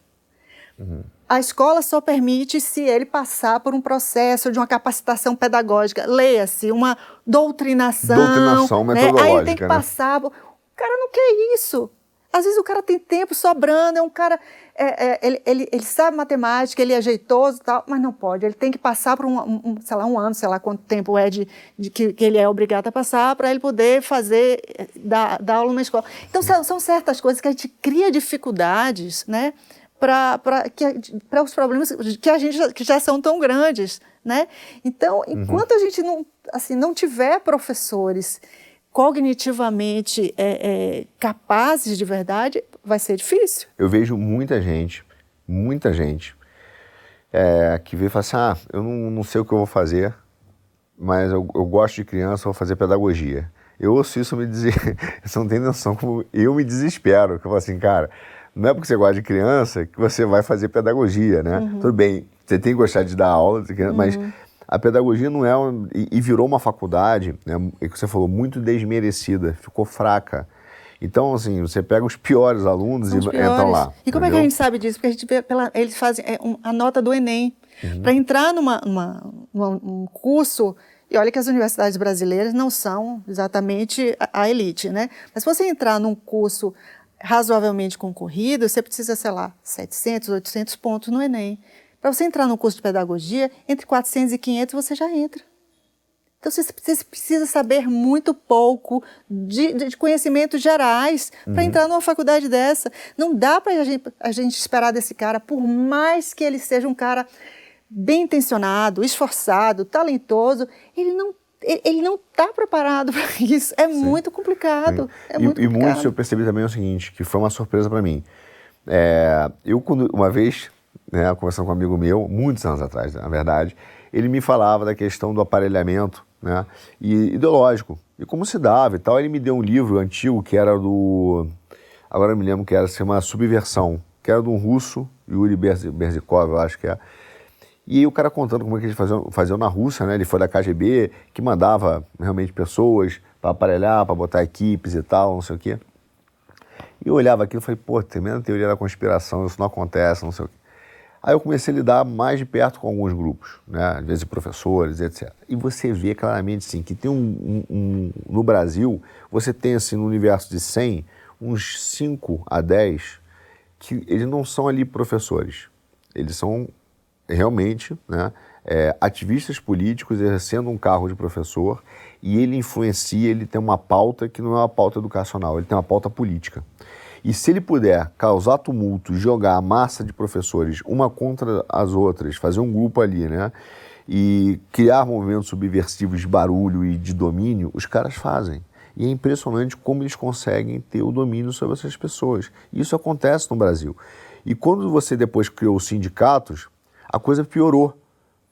Uhum. A escola só permite se ele passar por um processo de uma capacitação pedagógica. Leia-se, uma doutrinação. Doutrinação metodológica. Né? Aí ele tem que né? passar. O cara não quer isso. Às vezes o cara tem tempo sobrando, é um cara. É, é, ele, ele, ele, sabe matemática, ele é jeitoso e tal, mas não pode. Ele tem que passar por um, um, sei lá, um ano, sei lá quanto tempo é de, de que, que, ele é obrigado a passar para ele poder fazer, dar, dar aula na escola. Então são, são certas coisas que a gente cria dificuldades, né? Para os problemas que a gente já, que já são tão grandes, né? Então, uhum. enquanto uhum. a gente não, assim, não tiver professores cognitivamente é, é, capazes de verdade, vai ser difícil. Eu vejo muita gente, muita gente, é, que vê e fala assim: ah, eu não, não, sei o que eu vou fazer, mas eu, eu gosto de criança, vou fazer pedagogia. Eu ouço isso me dizer, você não tem noção como eu me desespero. Que eu falo assim, cara, não é porque você gosta de criança que você vai fazer pedagogia, né? Uhum. Tudo bem, você tem que gostar de dar aula, mas uhum a pedagogia não é e, e virou uma faculdade, né, é que você falou muito desmerecida, ficou fraca. Então, assim, você pega os piores alunos São e piores. entram lá. E como entendeu? é que a gente sabe disso? Porque a gente vê pela, eles fazem é, um, a nota do Enem. Uhum. Para entrar numa, numa, numa, um curso, e olha que as universidades brasileiras não são exatamente a, a elite, né? Mas se você entrar num curso razoavelmente concorrido, você precisa, sei lá, 700, 800 pontos no Enem. Para você entrar no curso de pedagogia, entre 400 e 500 você já entra. Então você, precisa saber muito pouco de, de conhecimentos gerais uhum. para entrar numa faculdade dessa. Não dá para a gente, a gente esperar desse cara, por mais que ele seja um cara bem intencionado, esforçado, talentoso, ele não ele não está preparado para isso. É Sim. muito complicado. É e, muito e complicado. muito eu percebi também o seguinte, que foi uma surpresa para mim. É, eu quando uma vez né, conversando com um amigo meu, muitos anos atrás, na verdade, ele me falava da questão do aparelhamento né, e ideológico, e como se dava e tal. Ele me deu um livro antigo que era do. Agora eu me lembro que era, se chama Subversão, que era de um russo, Yuri Berzikov, eu acho que é. E aí o cara contando como é que eles faziam, faziam na Rússia, né? Ele foi da KGB, que mandava realmente pessoas para aparelhar, para botar equipes e tal, não sei o quê. E eu olhava aquilo e falei, pô, tremenda teoria da conspiração, isso não acontece, não sei o quê. Aí eu comecei a lidar mais de perto com alguns grupos, né? às vezes professores, etc. E você vê claramente sim, que tem um, um, um, No Brasil, você tem assim, no universo de 100, uns 5 a 10 que eles não são ali professores. Eles são realmente né, é, ativistas políticos exercendo um cargo de professor e ele influencia, ele tem uma pauta que não é uma pauta educacional, ele tem uma pauta política. E se ele puder causar tumulto, jogar a massa de professores uma contra as outras, fazer um grupo ali, né? E criar movimentos subversivos de barulho e de domínio, os caras fazem. E é impressionante como eles conseguem ter o domínio sobre essas pessoas. Isso acontece no Brasil. E quando você depois criou os sindicatos, a coisa piorou.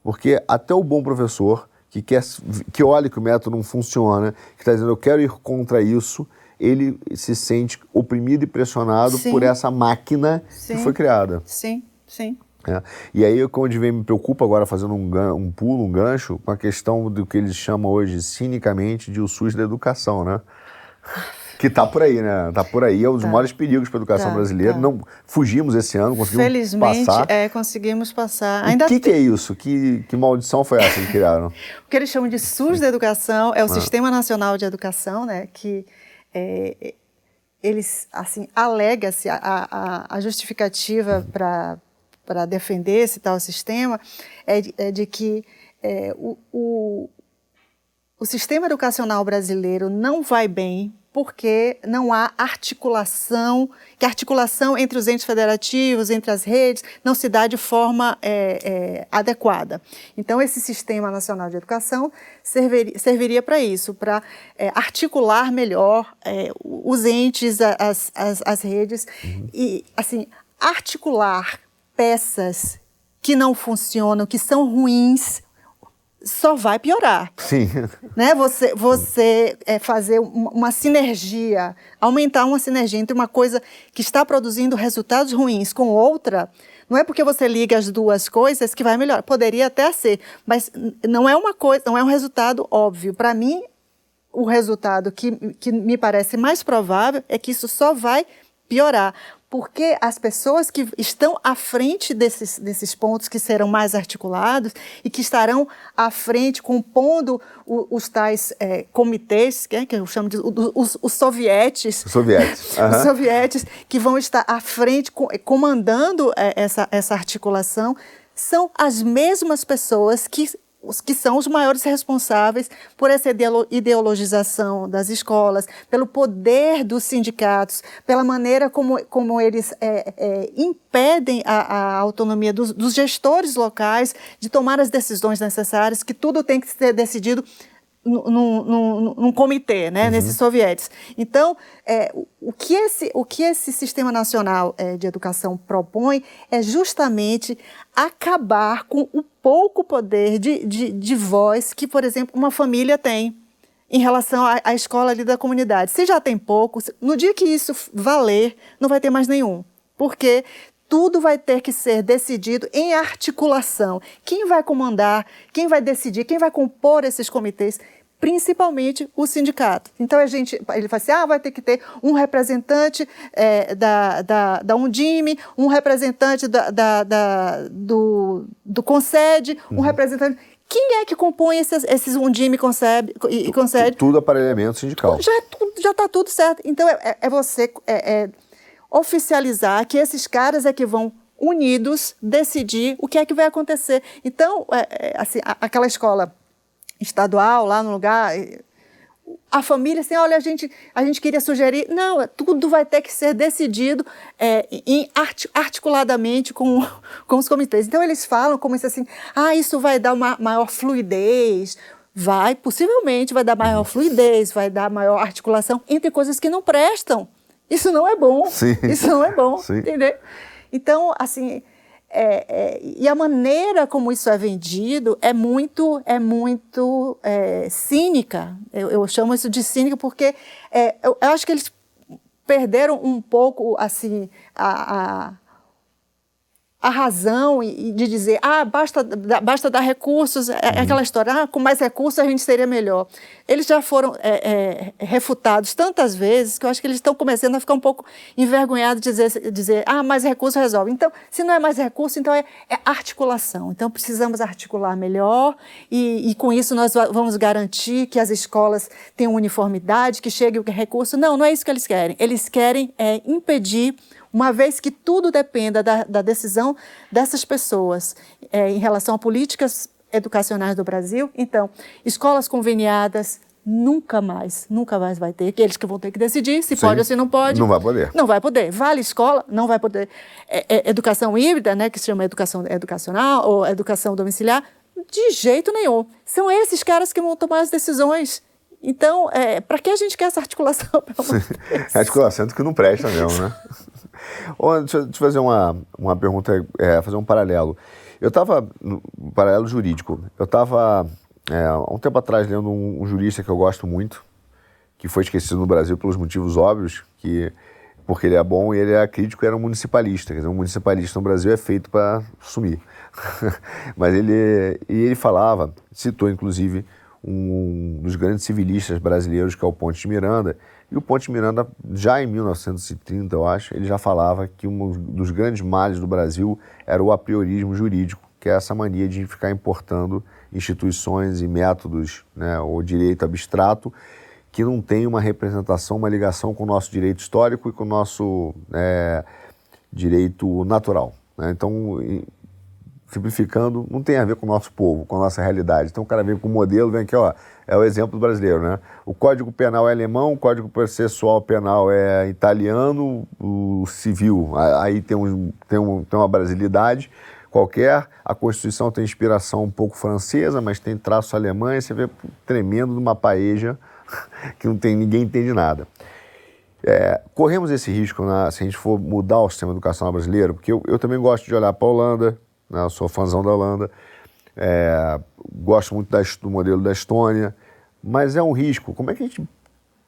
Porque até o bom professor, que, quer, que olha que o método não funciona, que está dizendo eu quero ir contra isso, ele se sente oprimido e pressionado sim. por essa máquina sim. que foi criada. Sim, sim. É. E aí, onde vem, me preocupa agora, fazendo um, um pulo, um gancho, com a questão do que eles chamam hoje, cinicamente, de o SUS da educação, né? que está por aí, né? Está por aí, é um dos tá. maiores perigos para a educação tá, brasileira. Tá. Não fugimos esse ano, conseguimos Felizmente, passar. é, conseguimos passar. Ainda o que, que, é isso? Que, que maldição foi essa que criaram? o que eles chamam de SUS da educação é o ah. Sistema Nacional de Educação, né? Que é, eles, assim, alega-se a, a, a justificativa para para defender esse tal sistema é de, é de que é, o, o, o sistema educacional brasileiro não vai bem porque não há articulação, que a articulação entre os entes federativos, entre as redes, não se dá de forma é, é, adequada. Então, esse Sistema Nacional de Educação serviria, serviria para isso, para é, articular melhor é, os entes, as, as, as redes, uhum. e, assim, articular peças que não funcionam, que são ruins, só vai piorar. Sim. Né? Você, você é, fazer uma sinergia, aumentar uma sinergia entre uma coisa que está produzindo resultados ruins com outra, não é porque você liga as duas coisas que vai melhorar. Poderia até ser, mas não é uma coisa, não é um resultado óbvio. Para mim, o resultado que, que me parece mais provável é que isso só vai piorar porque as pessoas que estão à frente desses, desses pontos que serão mais articulados e que estarão à frente compondo o, os tais é, comitês, que, é, que eu chamo de os, os sovietes, os sovietes. Uhum. os sovietes que vão estar à frente comandando é, essa, essa articulação, são as mesmas pessoas que os que são os maiores responsáveis por essa ideologização das escolas, pelo poder dos sindicatos, pela maneira como, como eles é, é, impedem a, a autonomia dos, dos, gestores locais de tomar as decisões necessárias, que tudo tem que ser decidido num, num, num comitê, né, uhum. nesses sovietes. Então, é, o, que esse, o que esse Sistema Nacional é, de Educação propõe é justamente acabar com o pouco poder de, de, de voz que, por exemplo, uma família tem em relação à, à, escola ali da comunidade. Se já tem pouco, no dia que isso valer, não vai ter mais nenhum. Porque tudo vai ter que ser decidido em articulação. Quem vai comandar, quem vai decidir, quem vai compor esses comitês principalmente o sindicato. Então a gente, ele fala assim, ah, vai ter que ter um representante é, da, da, da Undime, um representante da, da, da do, do Concede, um uhum. representante... Quem é que compõe esses, esses Undime concebe, e, Concede? Tudo aparelhamento sindical. Já é já está tudo certo. Então é, é, é você é, é, oficializar que esses caras é que vão unidos decidir o que é que vai acontecer. Então, é, assim, aquela escola estadual, lá no lugar. A família, assim, olha, a gente, a gente queria sugerir. Não, tudo vai ter que ser decidido é, em art, articuladamente com, com os comitês. Então, eles falam como isso assim: ah, isso vai dar uma maior fluidez. Vai, possivelmente, vai dar maior fluidez, vai dar maior articulação entre coisas que não prestam. Isso não é bom. Sim. Isso não é bom, Sim. entendeu? Então, assim, é, é, e a maneira como isso é vendido é muito, é muito é, cínica. Eu, eu, chamo isso de cínica porque é, eu, eu, acho que eles perderam um pouco assim a, a a razão de dizer, ah, basta, basta dar recursos, é, é uhum. aquela história, ah, com mais recursos a gente seria melhor. Eles já foram é, é, refutados tantas vezes que eu acho que eles estão começando a ficar um pouco envergonhados de dizer, dizer ah, mais recursos resolve. Então, se não é mais recurso, então é, é articulação. Então, precisamos articular melhor e, e, com isso nós vamos garantir que as escolas tenham uniformidade, que chegue o recurso. Não, não é isso que eles querem. Eles querem é, impedir uma vez que tudo dependa da, da decisão dessas pessoas é, em relação a políticas educacionais do Brasil, então, escolas conveniadas, nunca mais, nunca mais vai ter, que eles que vão ter que decidir se Sim, pode ou se não pode. Não vai poder. Não vai poder. Vale escola, não vai poder. É, é, educação híbrida, né, que se chama educação educacional ou educação domiciliar, de jeito nenhum. São esses caras que vão tomar as decisões. Então, é, para que a gente quer essa articulação? articulação que não presta mesmo, né? deixa, eu te fazer uma, uma pergunta, é, fazer um paralelo. Eu estava, um paralelo jurídico, eu estava, é, há um tempo atrás, lendo um, um, jurista que eu gosto muito, que foi esquecido no Brasil pelos motivos óbvios, que porque ele é bom e ele é crítico era um municipalista. Quer dizer, um municipalista no Brasil é feito para sumir. Mas ele, e ele falava, citou inclusive um dos grandes civilistas brasileiros, que é o Ponte de Miranda, E o Ponte Miranda, já em 1930, eu acho, ele já falava que um dos grandes males do Brasil era o apriorismo jurídico, que é essa mania de ficar importando instituições e métodos, né, ou direito abstrato, que não tem uma representação, uma ligação com o nosso direito histórico e com o nosso é, direito natural. Né? Então, simplificando, não tem a ver com o nosso povo, com a nossa realidade. Então o cara vem com o modelo, vem aqui, ó, é o exemplo brasileiro, né? O Código Penal é alemão, o Código Processual Penal é italiano, o civil, aí tem, um, tem, um, tem uma brasilidade qualquer, a Constituição tem inspiração um pouco francesa, mas tem traço alemão, e você vê tremendo numa paeja que não tem, ninguém entende nada. É, corremos esse risco né, se a gente for mudar o sistema educacional brasileiro, porque eu, eu também gosto de olhar para a Holanda, né? Eu sou fãzão da Holanda. É, gosto muito da, do modelo da Estônia, mas é um risco. Como é que a gente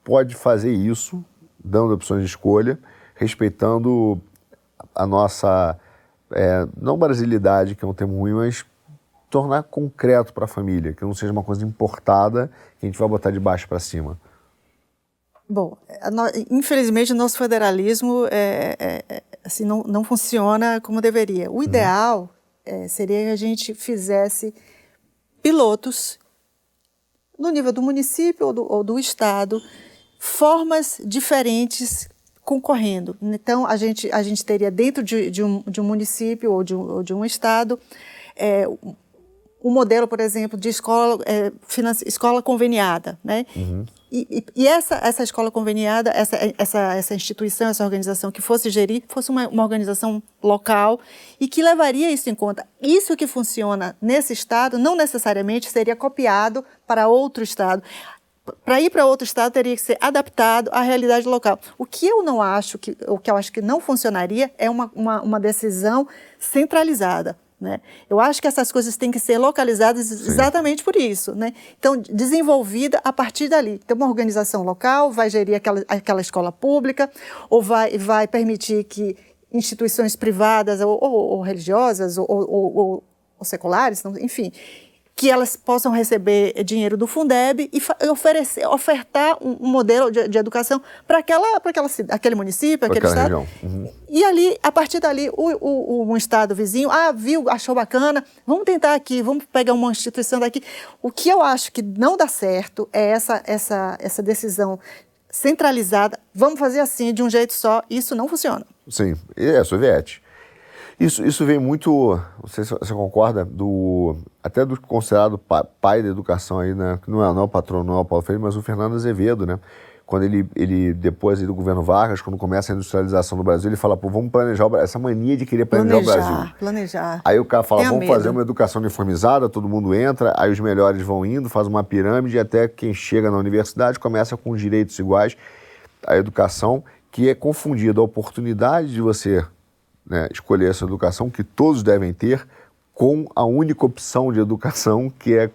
pode fazer isso, dando opções de escolha, respeitando a nossa, é, não brasilidade, que é um termo ruim, mas tornar concreto para a família, que não seja uma coisa importada que a gente vai botar de baixo para cima? Bom, infelizmente o nosso federalismo é, é, é, assim, não, não funciona como deveria. O uhum. É, seria que a gente fizesse pilotos no nível do município ou do, ou do estado, formas diferentes concorrendo. Então, a gente, a gente teria dentro de, de, um, de um município ou de um, ou de um estado é, um modelo, por exemplo, de escola, é, escola conveniada, né? Uhum. E, e, e, essa, essa escola conveniada, essa, essa, essa instituição, essa organização que fosse gerir, fosse uma, uma organização local e que levaria isso em conta. Isso que funciona nesse estado não necessariamente seria copiado para outro estado. Para ir para outro estado teria que ser adaptado à realidade local. O que eu não acho que, o que eu acho que não funcionaria é uma, uma, uma decisão centralizada né? Eu acho que essas coisas têm que ser localizadas Sim. exatamente por isso. Né? Então, desenvolvida a partir dali. Então, uma organização local vai gerir aquela, aquela escola pública ou vai, vai permitir que instituições privadas ou, ou, ou religiosas ou, ou, seculares, enfim, que elas possam receber dinheiro do Fundeb e oferecer, ofertar um, modelo de, de educação para aquela, aquela, aquele município, aquele estado. Uhum. E ali, a partir dali, o, o, um estado vizinho, ah, viu, achou bacana, vamos tentar aqui, vamos pegar uma instituição daqui. O que eu acho que não dá certo é essa, essa, essa decisão centralizada, vamos fazer assim, de um jeito só, isso não funciona. Sim, é soviético. Isso, isso vem muito, não sei se você concorda, do, até do considerado pai da educação aí, né? Que não é, não é o patrão, não é o Paulo Freire, mas o Fernando Azevedo, né? Quando ele, ele depois do governo Vargas, quando começa a industrialização do Brasil, ele fala, pô, vamos planejar o Brasil. Essa mania de querer planejar, planejar o Brasil. Planejar. Aí o cara fala, vamos medo. fazer uma educação uniformizada, todo mundo entra, aí os melhores vão indo, faz uma pirâmide, até quem chega na universidade começa com direitos iguais à educação, que é confundida a oportunidade de você né, escolher essa educação que todos devem ter com a única opção de educação que é,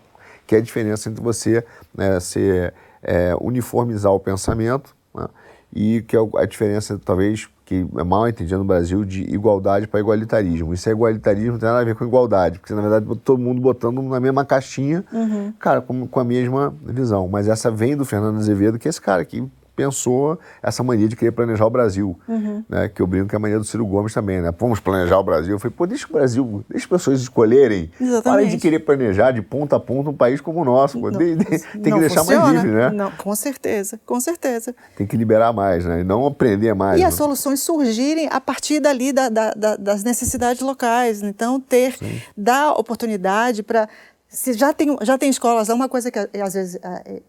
que é a diferença entre você né, ser, é, uniformizar o pensamento né, e que é a diferença, talvez, que é mal entendida no Brasil, de igualdade para igualitarismo. Isso é igualitarismo, não tem nada a ver com igualdade, porque na verdade todo mundo botando na mesma caixinha, uhum. cara, com, com a mesma visão. Mas essa vem do Fernando Azevedo, que é esse cara que pensou essa mania de querer planejar o Brasil, uhum. né? Que eu brinco que é a mania do Ciro Gomes também, né? Vamos planejar o Brasil. Eu falei, pô, deixa o Brasil, deixa as pessoas escolherem. Exatamente. Para de querer planejar de ponta a ponta um país como o nosso. Não, tem que deixar funciona. mais livre, né? Não, com certeza, com certeza. Tem que liberar mais, né? E não aprender mais. E né? as soluções surgirem a partir dali da, da, da, das necessidades locais. Então, ter, Sim. dar oportunidade para se já tem, já tem escolas, é uma coisa que às vezes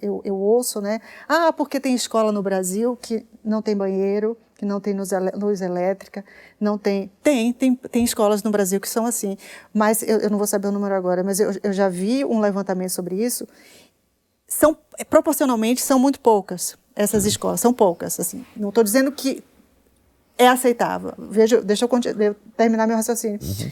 eu, eu ouço, né? Ah, porque tem escola no Brasil que não tem banheiro, que não tem luz, elétrica, não tem. Tem, tem, tem escolas no Brasil que são assim, mas eu, eu não vou saber o número agora, mas eu, eu já vi um levantamento sobre isso. São, proporcionalmente, são muito poucas essas uhum. escolas, são poucas. Assim. Não estou dizendo que é aceitável. Veja, deixa eu, eu terminar meu raciocínio. Uhum.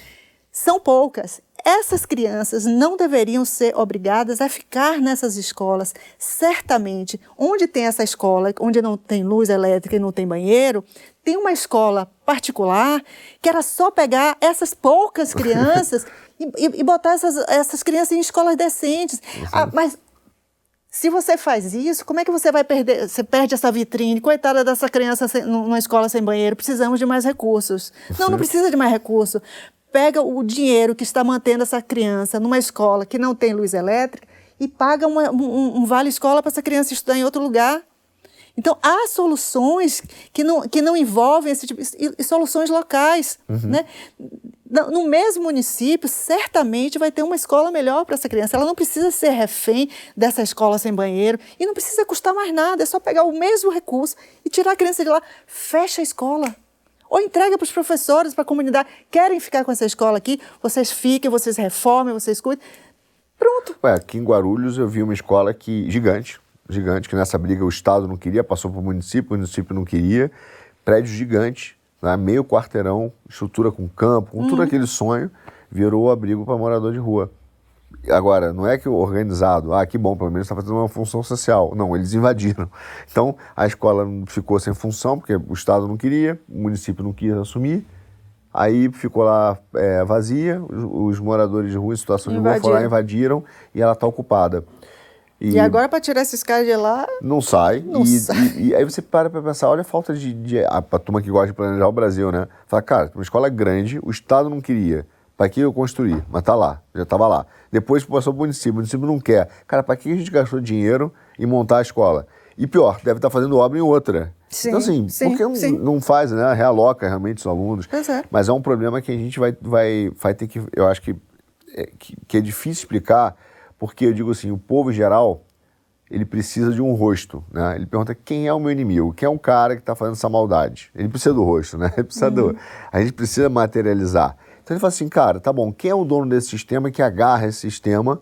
São poucas essas crianças não deveriam ser obrigadas a ficar nessas escolas. Certamente, onde tem essa escola, onde não tem luz elétrica e não tem banheiro, tem uma escola particular que era só pegar essas poucas crianças e, e, e, botar essas, essas crianças em escolas decentes. Ah, mas Se você faz isso, como é que você vai perder? Você perde essa vitrine, coitada dessa criança sem, numa escola sem banheiro. Precisamos de mais recursos. Não, não precisa de mais recurso. Pega o dinheiro que está mantendo essa criança numa escola que não tem luz elétrica e paga uma, um, um vale escola para essa criança estudar em outro lugar. Então, há soluções que não, que não envolvem esse tipo de soluções locais. Uhum. Né? No mesmo município, certamente vai ter uma escola melhor para essa criança. Ela não precisa ser refém dessa escola sem banheiro e não precisa custar mais nada. É só pegar o mesmo recurso e tirar a criança de lá. Fecha a escola. Ou entrega para os professores, para a comunidade. Querem ficar com essa escola aqui? Vocês fiquem, vocês reformem, vocês cuidem. Pronto. Ué, aqui em Guarulhos eu vi uma escola que gigante, gigante, que nessa briga o Estado não queria, passou para o município, o município não queria. Prédio gigante, né, meio quarteirão, estrutura com campo, com tudo uhum. aquele sonho, virou abrigo para morador de rua. Agora, não é que o organizado, ah, que bom, pelo menos está fazendo uma função social. Não, eles invadiram. Então, a escola ficou sem função, porque o Estado não queria, o município não quis assumir. Aí ficou lá é, vazia, os, os, moradores de rua em situação de rua foram lá, invadiram e ela está ocupada. E, e agora para tirar esses caras de lá. Não sai. Não e, sai. E, e, aí você para para pensar, olha a falta de. de a, a turma que gosta de planejar o Brasil, né? Fala, cara, uma escola grande, o Estado não queria. Para que eu construir? Mas tá lá, já estava lá. Depois passou para o município, o município não quer. Cara, para que a gente gastou dinheiro em montar a escola? E pior, deve estar tá fazendo obra em outra. Sim, então, assim, sim, por que sim. não faz, né? Realoca realmente os alunos. É. Mas é um problema que a gente vai, vai, vai ter que. Eu acho que é, que, que é difícil explicar, porque eu digo assim: o povo em geral ele precisa de um rosto, né? Ele pergunta quem é o meu inimigo, quem é o cara que está fazendo essa maldade. Ele precisa do rosto, né? Ele precisa uhum. do, a gente precisa materializar. Então ele fala assim, cara, tá bom, quem é o dono desse sistema que agarra esse sistema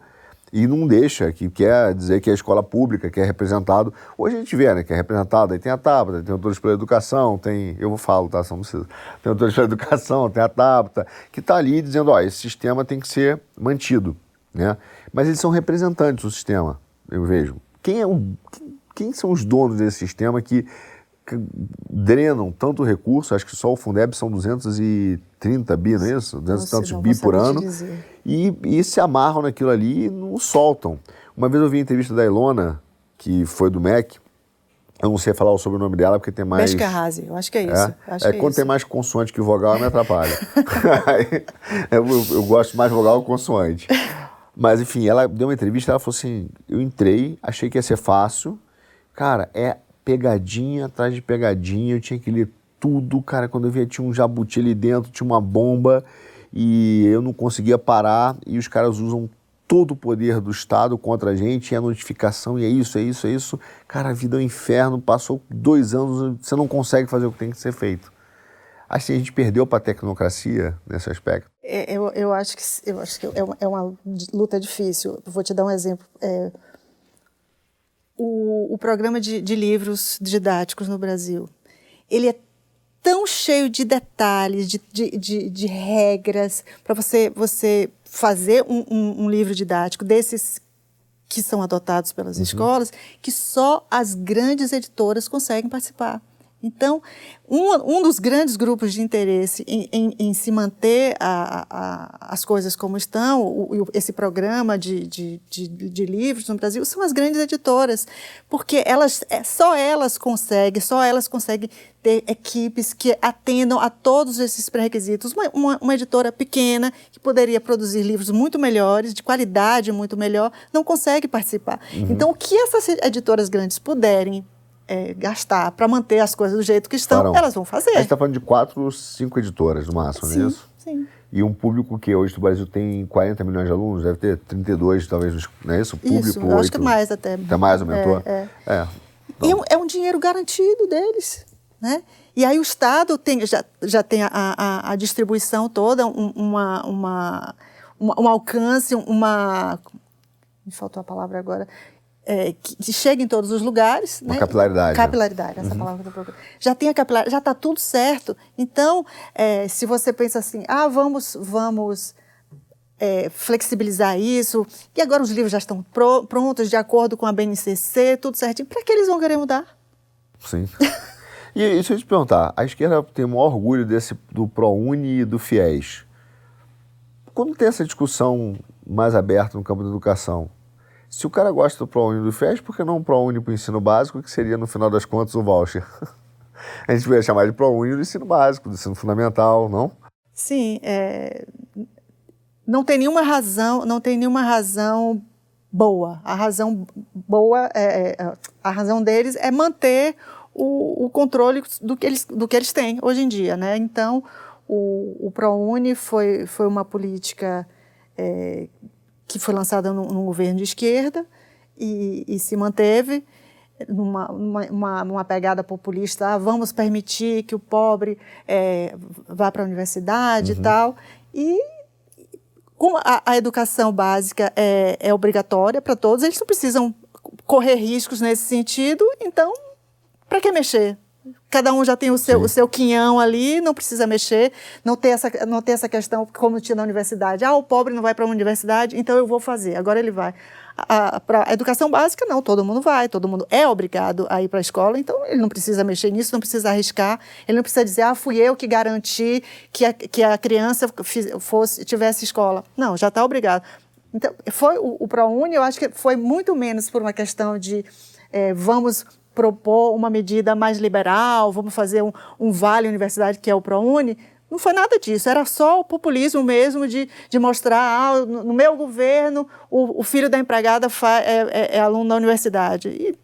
e não deixa, que quer dizer que é a escola pública, que é representado. Hoje a gente vê, né, que é representado, aí tem a Tabata, tem autores pela educação, tem, eu vou falar, tá, só não precisa. Tem autores pela educação, tem a Tabata, que está ali dizendo, ó, esse sistema tem que ser mantido, né? Mas eles são representantes do sistema, eu vejo. Quem, é o, quem são os donos desse sistema que drenam tanto recurso? Acho que só o Fundeb são 230 bi, não é isso? 200 e tantos bi por ano. E, e se amarram naquilo ali e não soltam. Uma vez eu vi a entrevista da Ilona, que foi do MEC, eu não sei falar o sobrenome dela porque tem mais. Beshkarrazi, eu acho que é isso. É, acho é, é quando isso. tem mais consoante que vogal, me atrapalha. eu, eu, eu, gosto mais vogal que consoante. Mas, enfim, ela deu uma entrevista, ela falou assim, eu entrei, achei que ia ser fácil. Cara, é pegadinha atrás de pegadinha, eu tinha que ler tudo, cara, quando eu via tinha um jabuti ali dentro, tinha uma bomba, e eu não conseguia parar, e os caras usam todo o poder do Estado contra a gente, e a notificação, e é isso, é isso, é isso. Cara, a vida é um inferno, passou dois anos, você não consegue fazer o que tem que ser feito. Acho que a gente perdeu para a tecnocracia nesse aspecto. É, eu, eu, acho que, eu acho que é uma, é uma luta difícil. Vou te dar um exemplo. É, o, o, programa de, de, livros didáticos no Brasil, ele é tão cheio de detalhes, de, de, de, de regras, para você, você fazer um, um, um, livro didático desses que são adotados pelas uhum. escolas, que só as grandes editoras conseguem participar. Então, um, um dos grandes grupos de interesse em, em, em se manter a, a, as coisas como estão, o, esse programa de, de, de, de, livros no Brasil, são as grandes editoras, porque elas, é, só elas conseguem, só elas conseguem ter equipes que atendam a todos esses pré-requisitos. Uma, uma, uma editora pequena, que poderia produzir livros muito melhores, de qualidade muito melhor, não consegue participar. Uhum. Então, o que essas editoras grandes puderem é, gastar para manter as coisas do jeito que estão, Farão. elas vão fazer. A gente está falando de quatro, cinco editoras no máximo, sim, não é isso? Sim. E um público que hoje no Brasil tem 40 milhões de alunos, deve ter 32, talvez, não é isso? Público, isso, eu acho que mais até. Até mais aumentou? É. é. é. Então. é um dinheiro garantido deles, né? E aí o Estado tem, já, já tem a, a, a distribuição toda, um, uma, uma, um alcance, uma... Me faltou a palavra agora é, que chega em todos os lugares. Uma né? capilaridade. Né? Capilaridade, essa uhum. palavra que eu procuro. Já tem a capilaridade, já está tudo certo. Então, é, se você pensa assim, ah, vamos, vamos é, flexibilizar isso, e agora os livros já estão pro, prontos, de acordo com a BNCC, tudo certinho, para que eles vão querer mudar? Sim. e deixa eu te perguntar, a esquerda tem o maior orgulho desse, do ProUni e do FIES. Quando tem essa discussão mais aberta no campo da educação, Se o cara gosta do ProUni do FES, por que não um ProUni para o ensino básico, que seria, no final das contas, o voucher? a gente poderia chamar de ProUni do ensino básico, do ensino fundamental, não? Sim, é... não tem nenhuma razão, não tem nenhuma razão boa. A razão boa, é, é, a razão deles é manter o, o, controle do que, eles, do que eles têm hoje em dia, né? Então, o, o ProUni foi, foi uma política é, que foi lançada num, num, governo de esquerda e, e se manteve numa, numa, numa, pegada populista, ah, vamos permitir que o pobre é, vá para a universidade uhum. e tal. E como a, a educação básica é, é obrigatória para todos, eles não precisam correr riscos nesse sentido, então, para que mexer? Cada um já tem o seu, o seu quinhão ali, não precisa mexer, não tem, essa, não tem essa questão como tinha na universidade. Ah, o pobre não vai para a universidade, então eu vou fazer, agora ele vai. Para a educação básica, não, todo mundo vai, todo mundo é obrigado a ir para a escola, então ele não precisa mexer nisso, não precisa arriscar, ele não precisa dizer, ah, fui eu que garanti que a, que a criança fosse, tivesse escola. Não, já está obrigado. Então, foi o, o ProUni, eu acho que foi muito menos por uma questão de é, vamos propor uma medida mais liberal, vamos fazer um, um vale universidade que é o ProUni. Não foi nada disso, era só o populismo mesmo de, de mostrar, ah, no meu governo, o, o filho da empregada é, é, é, aluno da universidade. E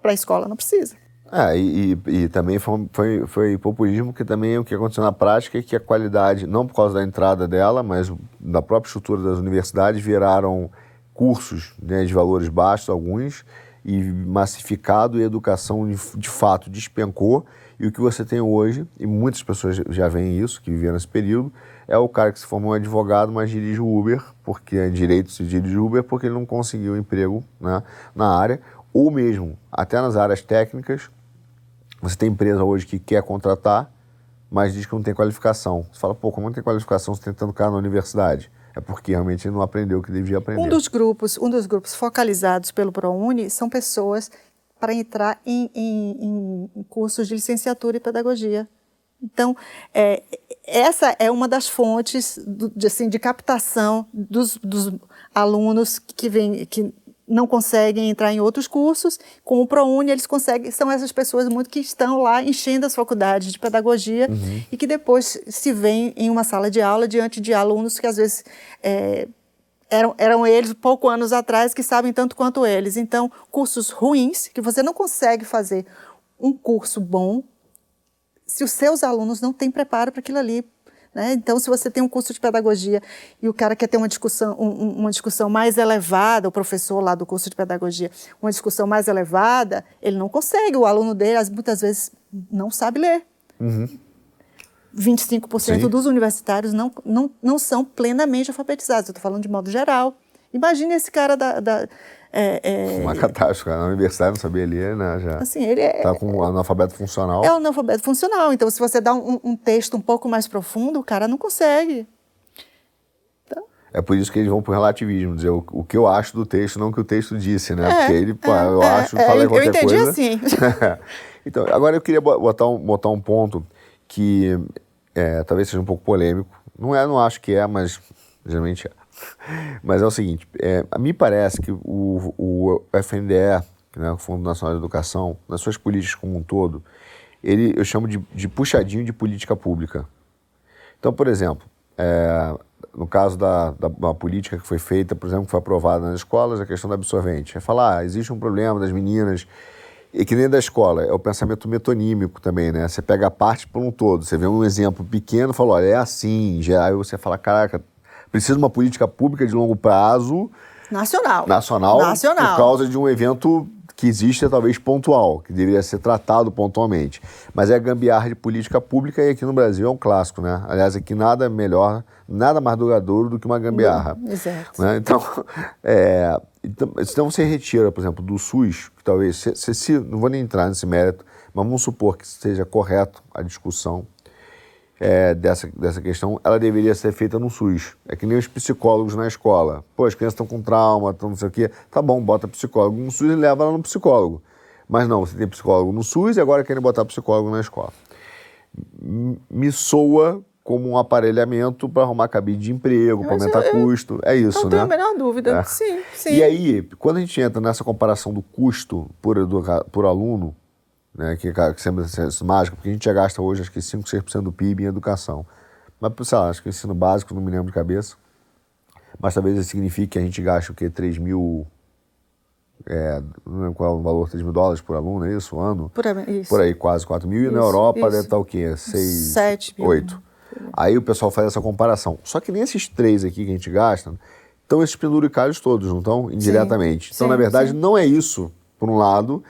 para a escola não precisa. É, e, e, e, também foi, foi, foi, populismo que também o que aconteceu na prática é que a qualidade, não por causa da entrada dela, mas da própria estrutura das universidades, viraram cursos né, de valores baixos, alguns, e massificado e a educação de, de, fato despencou. E o que você tem hoje, e muitas pessoas já veem isso, que viveram nesse período, é o cara que se formou advogado, mas dirige Uber, porque é direito se dirige Uber, porque ele não conseguiu emprego né, na área, ou mesmo até nas áreas técnicas. Você tem empresa hoje que quer contratar, mas diz que não tem qualificação. Você fala, pô, como não tem qualificação você tentando cara na universidade? É porque realmente não aprendeu o que devia aprender. Um dos grupos, um dos grupos focalizados pelo ProUni são pessoas para entrar em, em, em cursos de licenciatura e pedagogia. Então, é, essa é uma das fontes do, de, assim, de captação dos, dos alunos que, vem, que não conseguem entrar em outros cursos, com o ProUni eles conseguem, são essas pessoas muito que estão lá enchendo as faculdades de pedagogia uhum. e que depois se veem em uma sala de aula diante de alunos que às vezes é, eram, eram eles pouco anos atrás que sabem tanto quanto eles. Então, cursos ruins, que você não consegue fazer um curso bom se os seus alunos não têm preparo para aquilo ali, né? Então, se você tem um curso de pedagogia e o cara quer ter uma discussão, um, uma discussão mais elevada, o professor lá do curso de pedagogia, uma discussão mais elevada, ele não consegue. O aluno dele, muitas vezes, não sabe ler. Uhum. 25% Sim. dos universitários não, não, não são plenamente alfabetizados. Eu estou falando de modo geral. Imagine esse cara da, da é, é... Uma catástrofe. Na universidade não sabia ler, né? Já assim, ele é... Tá com analfabeto funcional. É um analfabeto funcional. Então, se você dá um, um, texto um pouco mais profundo, o cara não consegue. Então... É por isso que eles vão pro relativismo, dizer o, o que eu acho do texto, não o que o texto disse, né? É, Porque ele, pô, é, eu é, acho, é, falei qualquer coisa... Eu entendi assim. então, agora eu queria botar um, botar um ponto que é, talvez seja um pouco polêmico. Não é, não acho que é, mas geralmente é. Mas é o seguinte, é, me parece que o, o FNDE, né, o Fundo Nacional de Educação, nas suas políticas como um todo, ele eu chamo de, de puxadinho de política pública. Então, por exemplo, é, no caso da, da, da, política que foi feita, por exemplo, que foi aprovada nas escolas, a questão da absorvente. É falar, ah, existe um problema das meninas, e que nem da escola, é o pensamento metonímico também, né? Você pega a parte por um todo, você vê um exemplo pequeno, fala, olha, é assim, já, aí você fala, caraca, precisa de uma política pública de longo prazo. Nacional. Nacional. Nacional. Por causa de um evento que existe talvez pontual, que deveria ser tratado pontualmente. Mas é gambiarra de política pública e aqui no Brasil é um clássico, né? Aliás, aqui nada melhor, nada mais duradouro do que uma gambiarra. exato. Né? Então, é, então, então você retira, por exemplo, do SUS, que talvez, se, se, não vou nem entrar nesse mérito, mas vamos supor que seja correto a discussão, é, dessa, dessa questão, ela deveria ser feita no SUS. É que nem os psicólogos na escola. Pô, as crianças estão com trauma, estão não sei o quê. Tá bom, bota psicólogo no SUS e leva ela no psicólogo. Mas não, você tem psicólogo no SUS e agora querem botar psicólogo na escola. Me soa como um aparelhamento para arrumar cabide de emprego, para aumentar eu, custo. É isso, não né? Não tenho a menor dúvida. É. Sim, sim. E aí, quando a gente entra nessa comparação do custo por, por aluno, né, que, que sempre é mágico, porque a gente já gasta hoje acho que 5, 6% do PIB em educação. Mas, sei lá, acho que ensino básico, não me lembro de cabeça. Mas talvez isso signifique que a gente gaste o quê? 3 mil. É, não lembro qual é o valor, 3 mil dólares por aluno, é isso? Ano? Por aí, isso. Por aí, quase 4 mil. Isso, e na Europa isso. deve estar o quê? 6. 7 mil. 8. Aí o pessoal faz essa comparação. Só que nesses três aqui que a gente gasta, estão esses penduricalhos todos, não estão? Indiretamente. Sim, então, sim, na verdade, sim. não é isso, por um lado.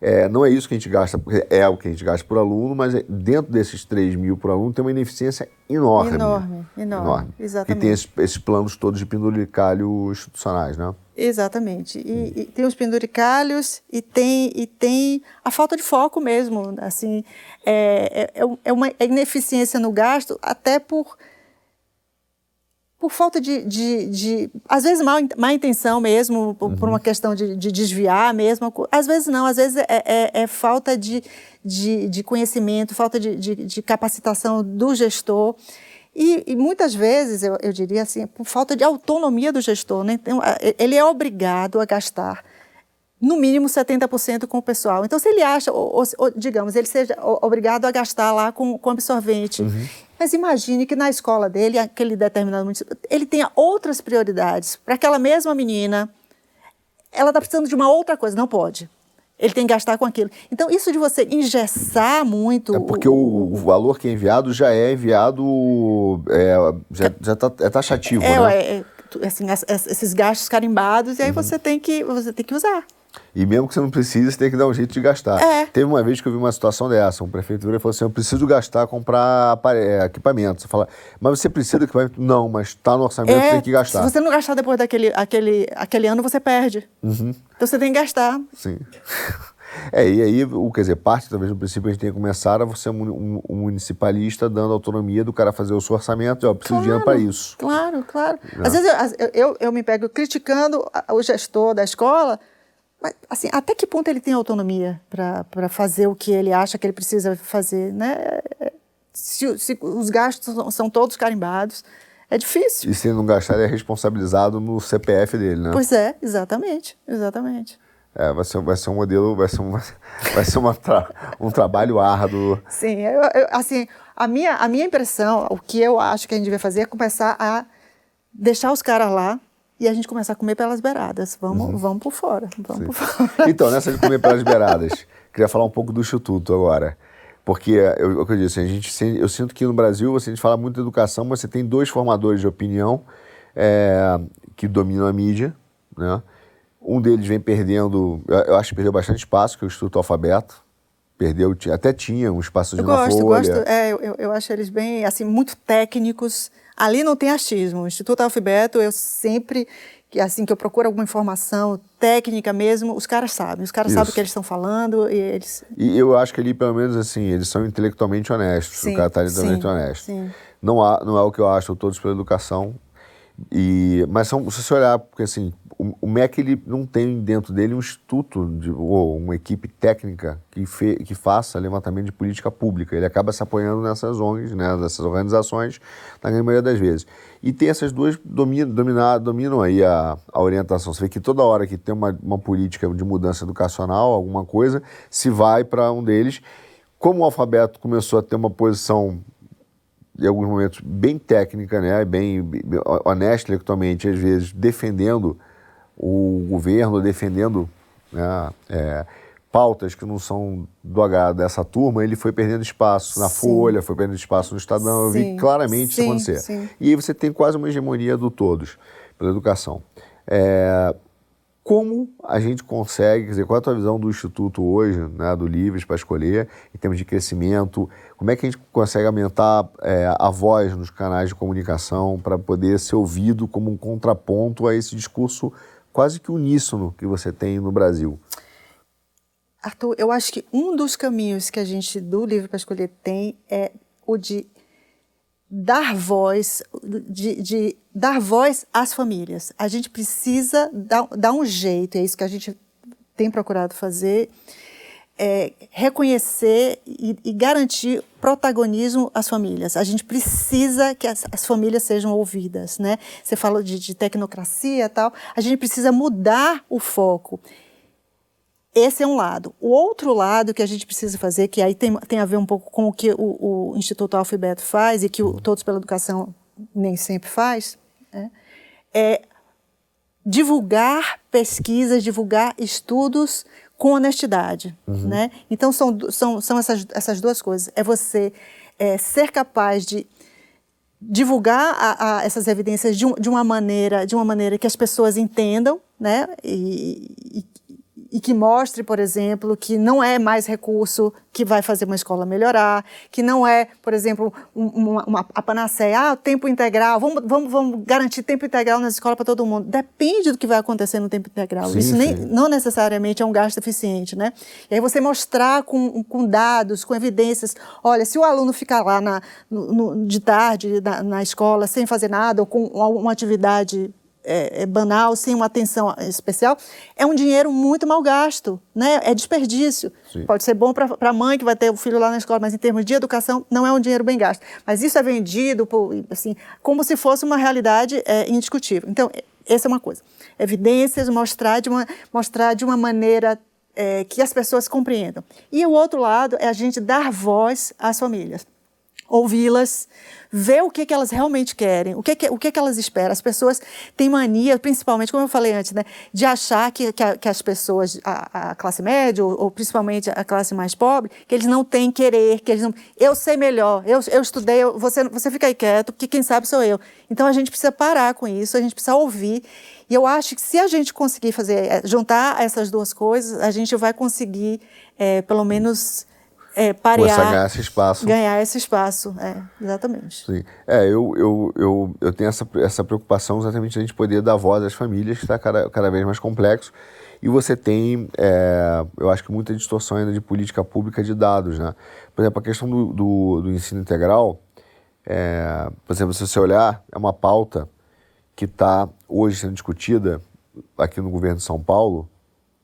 É, não é isso que a gente gasta, porque é o que a gente gasta por aluno, mas é, dentro desses 3 mil por aluno tem uma ineficiência enorme. Enorme, enorme. enorme. Exatamente. E tem esses, esses, planos todos de penduricalho institucionais, né? Exatamente. E, e, tem os penduricalhos e tem, e tem a falta de foco mesmo. Assim, é, é, é uma ineficiência no gasto, até por por falta de, de, de, às vezes, má, má intenção mesmo, por, uhum. por uma questão de, de, desviar mesmo. Às vezes não, às vezes é, é, é falta de, de, de, conhecimento, falta de, de, capacitação do gestor. E, e muitas vezes, eu, eu, diria assim, por falta de autonomia do gestor. Né? Então, ele é obrigado a gastar no mínimo 70% com o pessoal. Então, se ele acha, ou, ou, digamos, ele seja obrigado a gastar lá com, com absorvente, uhum. Mas imagine que na escola dele, aquele determinado município, ele tenha outras prioridades. Para aquela mesma menina, ela está precisando de uma outra coisa, não pode. Ele tem que gastar com aquilo. Então, isso de você engessar muito. É porque o, o valor que é enviado já é enviado. É, já, já tá, é taxativo. É, né? é, é assim, esses gastos carimbados, e aí uhum. você, tem que, você tem que usar. E mesmo que você não precise, você tem que dar um jeito de gastar. É. Teve uma vez que eu vi uma situação dessa, um prefeitura falou assim, eu preciso gastar, comprar é, equipamento. Você fala, mas você precisa de equipamento? Não, mas está no orçamento, é, tem que gastar. Se você não gastar depois daquele aquele, aquele ano, você perde. Uhum. Então você tem que gastar. Sim. É, e aí, o, quer dizer, parte talvez no princípio a gente tenha que começar a você um, um municipalista dando autonomia do cara fazer o seu orçamento, ó, preciso claro, de dinheiro para isso. Claro, claro. Não. Às vezes eu, eu, eu me pego criticando o gestor da escola, mas, assim, até que ponto ele tem autonomia para fazer o que ele acha que ele precisa fazer, né? Se, se os gastos são, todos carimbados, é difícil. E se ele não gastar, ele é responsabilizado no CPF dele, né? Pois é, exatamente, exatamente. É, vai ser, vai ser um modelo, vai ser, uma, vai ser uma tra, um trabalho árduo. Sim, eu, eu, assim, a minha, a minha impressão, o que eu acho que a gente vai fazer é começar a deixar os caras lá e a gente começar a comer pelas beiradas. Vamos, uhum. vamos por fora. Vamos por fora. Então, nessa de comer pelas beiradas, queria falar um pouco do Instituto agora. Porque, eu, eu disse, a gente, eu sinto que no Brasil você fala muito de educação, mas você tem dois formadores de opinião é, que dominam a mídia. Né? Um deles vem perdendo, eu acho que perdeu bastante espaço, que é o Instituto Alfabeto. Perdeu, até tinha um espaço de eu gosto, folha. Gosto, é, eu, eu acho eles bem, assim, muito técnicos Ali não tem achismo. O Instituto Alfabeto, eu sempre que assim que eu procuro alguma informação técnica mesmo, os caras sabem, os caras Isso. sabem o que eles estão falando e eles. E eu acho que ali pelo menos assim eles são intelectualmente honestos, sim, o cara está intelectualmente honesto. Sim. Não há, não é o que eu acho todos pela educação e mas são, se você olhar porque assim o, MEC ele não tem dentro dele um instituto de, ou uma equipe técnica que, fe, que faça levantamento de política pública. Ele acaba se apoiando nessas ONGs, né, nessas organizações, na grande maioria das vezes. E tem essas duas dominam, dominam aí a, a orientação. Você vê que toda hora que tem uma, uma política de mudança educacional, alguma coisa, se vai para um deles. Como o alfabeto começou a ter uma posição em alguns momentos bem técnica, né, bem, bem honesta intelectualmente, às vezes defendendo o governo defendendo né, é, pautas que não são do agrado dessa turma, ele foi perdendo espaço na sim. Folha, foi perdendo espaço no Estadão, eu vi claramente sim, isso acontecer. Sim. E aí você tem quase uma hegemonia do todos, pela educação. É, como a gente consegue, quer dizer, qual é a tua visão do Instituto hoje, né, do Livres para Escolher, em termos de crescimento? Como é que a gente consegue aumentar é, a voz nos canais de comunicação para poder ser ouvido como um contraponto a esse discurso quase que uníssono que você tem no Brasil? Arthur, eu acho que um dos caminhos que a gente do Livre para Escolher tem é o de dar voz, de, de, dar voz às famílias. A gente precisa dar, dar um jeito, é isso que a gente tem procurado fazer, é, reconhecer e, e, garantir protagonismo às famílias. A gente precisa que as, as famílias sejam ouvidas, né? Você falou de, de tecnocracia e tal. A gente precisa mudar o foco. Esse é um lado. O outro lado que a gente precisa fazer, que aí tem, tem a ver um pouco com o que o, o Instituto Alfabeto faz e que o Todos pela Educação nem sempre faz, né? é divulgar pesquisas, divulgar estudos com honestidade, uhum. né? Então são, são, são essas, essas duas coisas. É você é, ser capaz de divulgar a, a essas evidências de, um, de, uma maneira de uma maneira que as pessoas entendam, né? E, e, que mostre, por exemplo, que não é mais recurso que vai fazer uma escola melhorar, que não é, por exemplo, uma, uma a panaceia, ah, tempo integral, vamos, vamos, vamos garantir tempo integral nas escolas para todo mundo. Depende do que vai acontecer no tempo integral. Sim, Isso nem, não necessariamente é um gasto eficiente, né? E aí você mostrar com, com dados, com evidências, olha, se o aluno ficar lá na, no, de tarde na, na escola sem fazer nada ou com uma atividade é, é, banal, sem uma atenção especial, é um dinheiro muito mal gasto, né? é desperdício. Sim. Pode ser bom para a mãe que vai ter o filho lá na escola, mas em termos de educação, não é um dinheiro bem gasto. Mas isso é vendido por, assim, como se fosse uma realidade é, indiscutível. Então, essa é uma coisa. Evidências, mostrar de uma, mostrar de uma maneira é, que as pessoas compreendam. E o outro lado é a gente dar voz às famílias ouvi-las, ver o que, que elas realmente querem, o que, que, o que, que elas esperam. As pessoas têm mania, principalmente, como eu falei antes, né, de achar que, que, a, que as pessoas, a, a classe média, ou, ou, principalmente a classe mais pobre, que eles não têm querer, que eles não. Eu sei melhor, eu, eu estudei, eu, você, você fica aí quieto, porque quem sabe sou eu. Então a gente precisa parar com isso, a gente precisa ouvir. E eu acho que se a gente conseguir fazer, é, juntar essas duas coisas, a gente vai conseguir, é, pelo menos é, parear. Começar a ganhar esse espaço. Ganhar esse espaço, é, exatamente. Sim. É, eu, eu, eu, eu tenho essa, essa preocupação exatamente de a gente poder dar voz às famílias, que está cada, cada vez mais complexo. E você tem, é, eu acho que muita distorção ainda de política pública de dados, né? Por exemplo, a questão do, do, do ensino integral, é, por exemplo, se você olhar, é uma pauta que está hoje sendo discutida aqui no governo de São Paulo,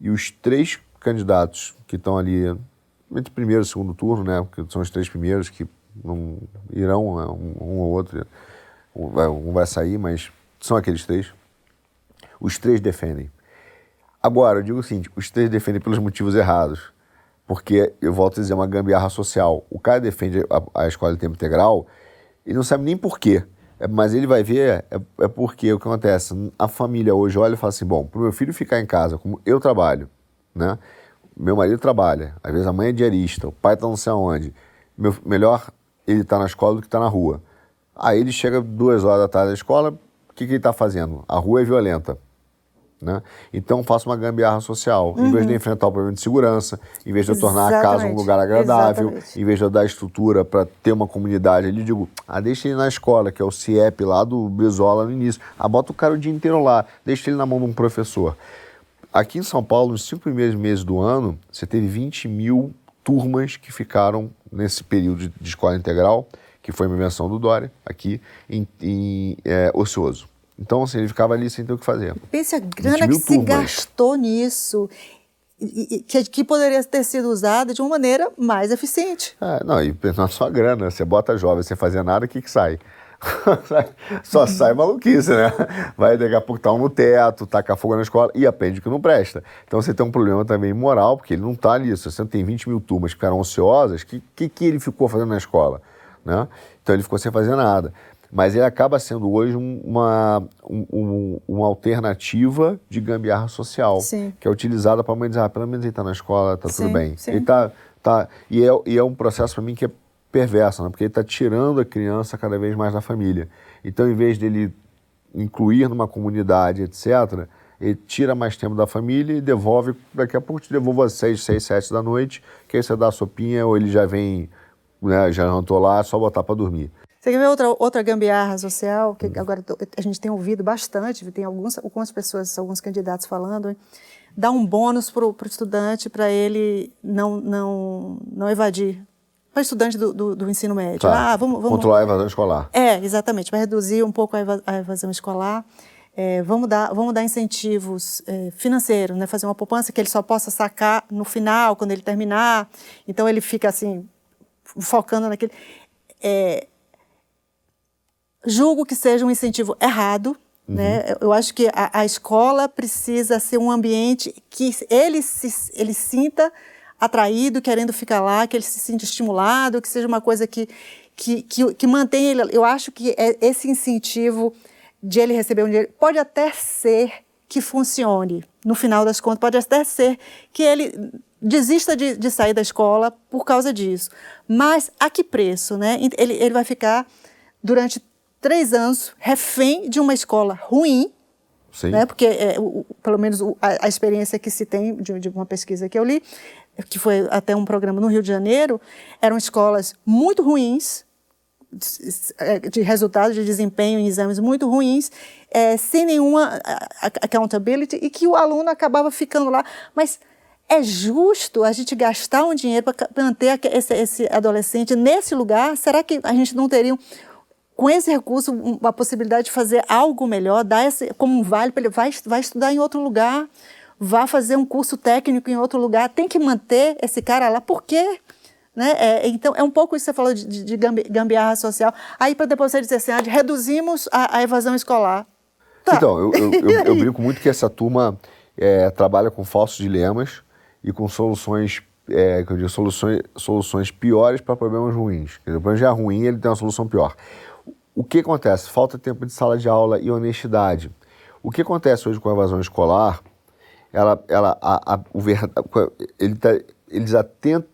e os três candidatos que estão ali entre primeiro e segundo turno, né? Porque são os três primeiros que não irão, né, um, um ou outro, um vai, um vai sair, mas são aqueles três. Os três defendem. Agora, eu digo o seguinte: os três defendem pelos motivos errados. Porque, eu volto a dizer, é uma gambiarra social. O cara defende a, a escola de tempo integral e não sabe nem por quê. É, mas ele vai ver, é, é porque o que acontece? A família hoje olha e fala assim: bom, para o meu filho ficar em casa, como eu trabalho, né? Meu marido trabalha, às vezes a mãe é diarista, o pai está não sei aonde. Meu, melhor ele estar tá na escola do que estar tá na rua. Aí ele chega duas horas da tarde da escola, o que, que ele está fazendo? A rua é violenta. Né? Então faço uma gambiarra social. Uhum. Em vez de uhum. enfrentar o problema de segurança, em vez de eu tornar Exatamente. a casa um lugar agradável, Exatamente. em vez de eu dar estrutura para ter uma comunidade ali, digo, ah, deixa ele na escola, que é o CIEP lá do Brizola no início. Ah, bota o cara o dia inteiro lá, deixa ele na mão de um professor. Aqui em São Paulo, nos cinco primeiros meses do ano, você teve 20 mil turmas que ficaram nesse período de escola integral, que foi uma invenção do Dória, aqui em, em é, ocioso. Então, assim, ele ficava ali sem ter o que fazer. Pense a grana que se gastou nisso. Que, que, poderia ter sido usada de uma maneira mais eficiente. É, não, e não é só grana, você bota jovem sem fazer nada, o que, que sai? Só sai maluquice, né? Vai daqui a pouco tá um no teto, taca fogo na escola e aprende que não presta. Então você tem um problema também moral, porque ele não está ali. Se você tem 20 mil turmas que ficaram ociosas, o que, que, que, ele ficou fazendo na escola? Né? Então ele ficou sem fazer nada. Mas ele acaba sendo hoje uma, um, uma alternativa de gambiarra social, sim. que é utilizada para a mãe dizer, ah, pelo menos ele está na escola, está tudo bem. Sim. Ele tá, tá, e, é, e é um processo para mim que é perversa, né? porque ele está tirando a criança cada vez mais da família. Então, em vez dele incluir numa comunidade, etc., ele tira mais tempo da família e devolve, daqui a pouco te devolvo às seis, seis, sete da noite, que aí você dá a sopinha ou ele já vem, né, já jantou lá, é só botar para dormir. Você quer ver outra, outra gambiarra social, que agora a gente tem ouvido bastante, tem alguns, algumas pessoas, alguns candidatos falando, hein? dar um bônus para o estudante para ele não, não, não evadir para estudante do, do, do, ensino médio. Tá. Ah, vamos, vamos... Controlar a evasão escolar. É, exatamente, para reduzir um pouco a, evasão escolar. é, vamos, dar, vamos dar incentivos é, financeiros, né? fazer uma poupança que ele só possa sacar no final, quando ele terminar. Então ele fica assim, focando naquele. É, julgo que seja um incentivo errado. Uhum. Né? Eu acho que a, a, escola precisa ser um ambiente que ele se ele sinta atraído, querendo ficar lá, que ele se sinta estimulado, que seja uma coisa que, que, que, que mantenha ele. Eu acho que é esse incentivo de ele receber um dinheiro pode até ser que funcione, no final das contas, pode até ser que ele desista de, de sair da escola por causa disso. Mas a que preço? Né? Ele, ele vai ficar durante três anos refém de uma escola ruim, Sim. Né? porque é, o, pelo menos a, a, experiência que se tem de, de, uma pesquisa que eu li, que foi até um programa no Rio de Janeiro, eram escolas muito ruins, de, resultados de desempenho em exames muito ruins, é, sem nenhuma accountability, e que o aluno acabava ficando lá. Mas é justo a gente gastar um dinheiro para manter esse, esse adolescente nesse lugar? Será que a gente não teria com esse recurso, a possibilidade de fazer algo melhor, dar esse, como um vale para ele, vai, vai estudar em outro lugar, vá fazer um curso técnico em outro lugar, tem que manter esse cara lá, por quê? Né? É, então, é um pouco isso que você falou de, de gambiarra social. Aí, para depois você dizer assim, ah, reduzimos a, a, evasão escolar. Tá. Então, eu, eu, eu, eu, brinco muito que essa turma é, trabalha com falsos dilemas e com soluções é, que eu digo, soluções, soluções piores para problemas ruins. o problema já é ruim, ele tem uma solução pior. O que acontece? Falta tempo de sala de aula e honestidade. O que acontece hoje com a evasão escolar? Ela, ela, a, a, o ver, ele tá, eles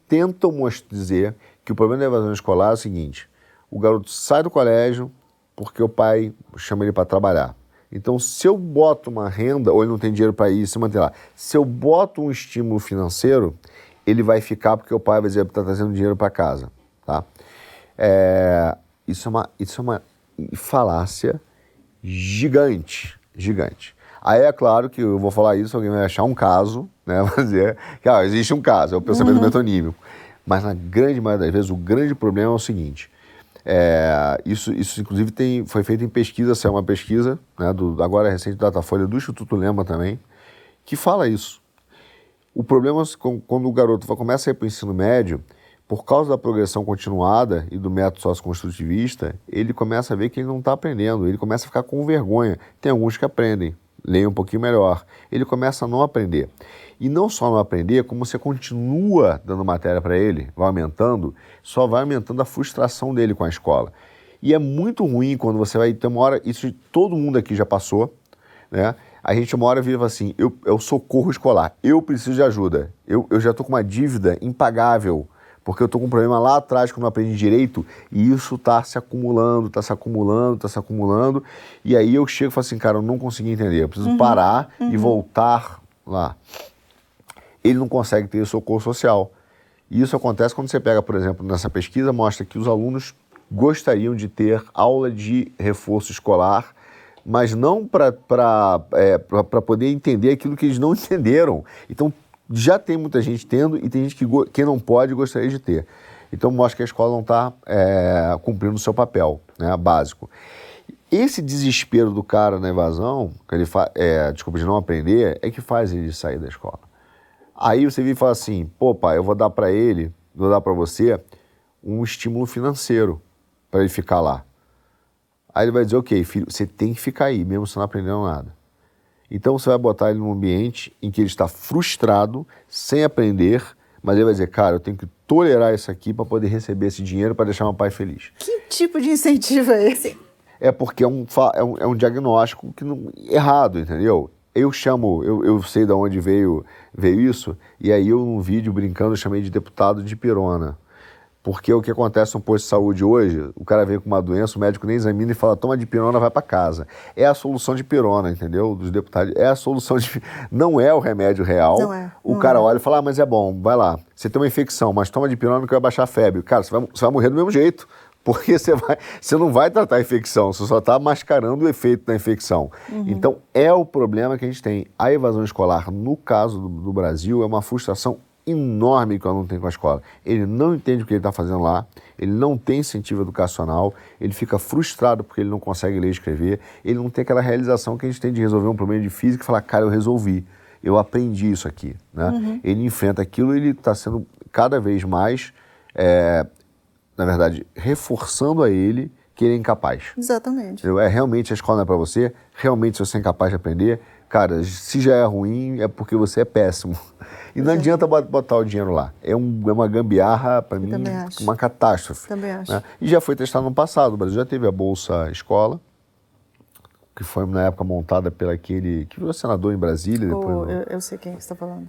tentam dizer que o problema da evasão escolar é o seguinte: o garoto sai do colégio porque o pai chama ele para trabalhar. Então, se eu boto uma renda, ou ele não tem dinheiro para ir se manter lá, se eu boto um estímulo financeiro, ele vai ficar porque o pai vai dizer está trazendo dinheiro para casa. Tá? É, isso, é uma, isso é uma falácia gigante, gigante. Aí é claro que eu vou falar isso, alguém vai achar um caso, né? Mas é que ah, existe um caso, é o pensamento uhum. metonímico. Mas na grande maioria das vezes o grande problema é o seguinte: é, isso, isso inclusive tem, foi feito em pesquisa, essa é uma pesquisa, né, do, agora é recente Datafolha do Instituto Lema também, que fala isso. O problema é quando o garoto começa a ir para o ensino médio, por causa da progressão continuada e do método socioconstrutivista, ele começa a ver que ele não está aprendendo, ele começa a ficar com vergonha. Tem alguns que aprendem, leem um pouquinho melhor. Ele começa a não aprender. E não só não aprender, como você continua dando matéria para ele, vai aumentando, só vai aumentando a frustração dele com a escola. E é muito ruim quando você vai ter uma hora, isso todo mundo aqui já passou, né? A gente uma hora vive assim, eu, eu socorro escolar, eu preciso de ajuda, eu, eu já estou com uma dívida impagável porque eu estou com um problema lá atrás que eu não aprendi direito e isso está se acumulando, está se acumulando, está se acumulando. E aí eu chego e falo assim, cara, eu não consegui entender, eu preciso uhum, parar uhum. e voltar lá. Ele não consegue ter socorro social. E isso acontece quando você pega, por exemplo, nessa pesquisa, mostra que os alunos gostariam de ter aula de reforço escolar, mas não para é, poder entender aquilo que eles não entenderam. Então, já tem muita gente tendo e tem gente que, que não pode gostaria de ter. Então mostra que a escola não está é, cumprindo o seu papel né, básico. Esse desespero do cara na evasão, que ele é, desculpa, de não aprender, é que faz ele sair da escola. Aí você vem e fala assim, pô pai, eu vou dar para ele, vou dar para você um estímulo financeiro para ele ficar lá. Aí ele vai dizer, ok, filho, você tem que ficar aí, mesmo você não aprendendo nada. Então você vai botar ele num ambiente em que ele está frustrado, sem aprender, mas ele vai dizer, cara, eu tenho que tolerar isso aqui para poder receber esse dinheiro para deixar meu pai feliz. Que tipo de incentivo é esse? É porque é um, é um, é um diagnóstico que não, errado, entendeu? Eu chamo, eu, eu sei de onde veio, veio isso, e aí eu num vídeo brincando chamei de deputado de pirona. Porque o que acontece no posto de saúde hoje, o cara vem com uma doença, o médico nem examina e fala, toma de pirona, vai para casa. É a solução de pirona, entendeu? Dos deputados. É a solução de. Não é o remédio real. Não é. O não cara é. olha e fala, ah, mas é bom, vai lá. Você tem uma infecção, mas toma de pirona que vai baixar a febre. Cara, você vai, você vai morrer do mesmo jeito. Porque você, vai, você não vai tratar a infecção, você só está mascarando o efeito da infecção. Uhum. Então, é o problema que a gente tem. A evasão escolar, no caso do, do Brasil, é uma frustração enorme que o aluno tem com a escola. Ele não entende o que ele está fazendo lá, ele não tem incentivo educacional, ele fica frustrado porque ele não consegue ler e escrever, ele não tem aquela realização que a gente tem de resolver um problema de física e falar, cara, eu resolvi, eu aprendi isso aqui. Né? Uhum. Ele enfrenta aquilo e ele está sendo cada vez mais, é, na verdade, reforçando a ele que ele é incapaz. Exatamente. É realmente a escola não é para você, realmente se você é incapaz de aprender, cara, se já é ruim é porque você é péssimo. E não é. adianta botar o dinheiro lá. É, um, é uma gambiarra, para mim, uma catástrofe. Também acho. Né? E já foi testado no passado. O Brasil já teve a Bolsa Escola, que foi na época montada pelo aquele que virou senador em Brasília. Oh, depois, eu, eu sei quem você está falando.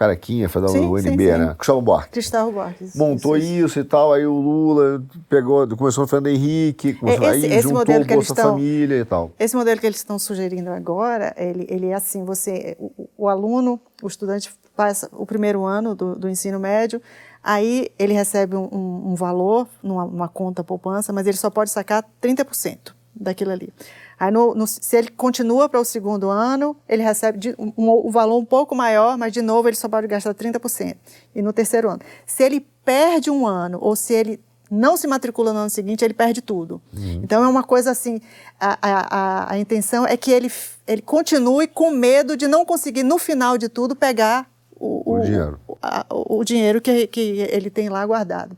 Carequinha, faz o UNB, sim, sim. né? Gustavo Buarque. Gustavo Buarque. Montou isso, isso, e tal, aí o Lula pegou, começou no Fernando Henrique, começou, esse, aí esse juntou modelo o Bolsa estão, Família e tal. Esse modelo que eles estão sugerindo agora, ele, ele é assim, você, o, o aluno, o estudante passa o primeiro ano do, do ensino médio, aí ele recebe um, um, um valor numa, numa conta poupança, mas ele só pode sacar 30% daquilo ali. Aí, no, no, se ele continua para o segundo ano, ele recebe de, um, um, valor um pouco maior, mas de novo ele só pode gastar 30%. E no terceiro ano. Se ele perde um ano, ou se ele não se matricula no ano seguinte, ele perde tudo. Uhum. Então é uma coisa assim, a, a, a, intenção é que ele, ele continue com medo de não conseguir, no final de tudo, pegar o, o dinheiro, o, a, o dinheiro que, que ele tem lá guardado.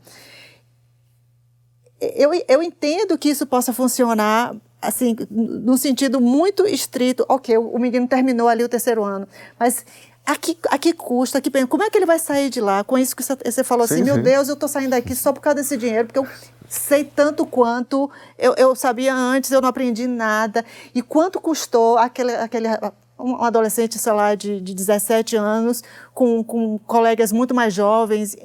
Eu, eu entendo que isso possa funcionar assim, num sentido muito estrito, ok, o menino terminou ali o terceiro ano, mas a que, a que custa? A que, como é que ele vai sair de lá? Com isso que você falou sim, assim, sim. meu Deus, eu estou saindo daqui só por causa desse dinheiro, porque eu sei tanto quanto, eu, eu sabia antes, eu não aprendi nada. E quanto custou aquele, aquele um adolescente, sei lá, de, de 17 anos, com, com colegas muito mais jovens.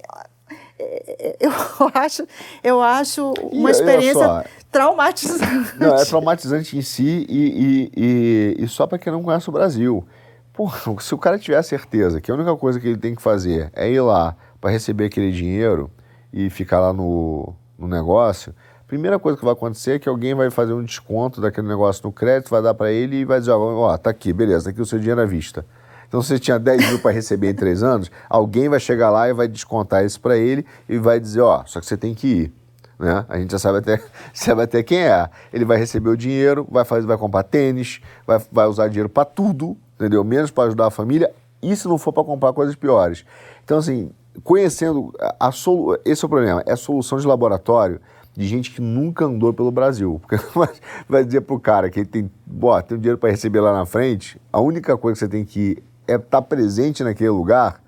Eu acho, eu acho uma e, experiência traumatizante. Não, é traumatizante em si e, e, e, e só para quem não conhece o Brasil. Porra, se o cara tiver a certeza que a única coisa que ele tem que fazer é ir lá para receber aquele dinheiro e ficar lá no, no negócio, a primeira coisa que vai acontecer é que alguém vai fazer um desconto daquele negócio no crédito, vai dar para ele e vai dizer, ó, oh, tá aqui, beleza, tá aqui o seu dinheiro à vista. Então, se você tinha 10 mil para receber em três anos, alguém vai chegar lá e vai descontar isso para ele e vai dizer, ó, só que você tem que ir. Né? A gente já sabe até, sabe até quem é. Ele vai receber o dinheiro, vai, fazer, vai comprar tênis, vai, vai usar dinheiro para tudo, entendeu? Menos para ajudar a família e se não for para comprar coisas piores. Então, assim, conhecendo, a, a solu, esse é o problema, é a solução de laboratório de gente que nunca andou pelo Brasil. Porque vai dizer pro cara que ele tem, ó, tem dinheiro para receber lá na frente, a única coisa que você tem que é estar tá presente naquele lugar,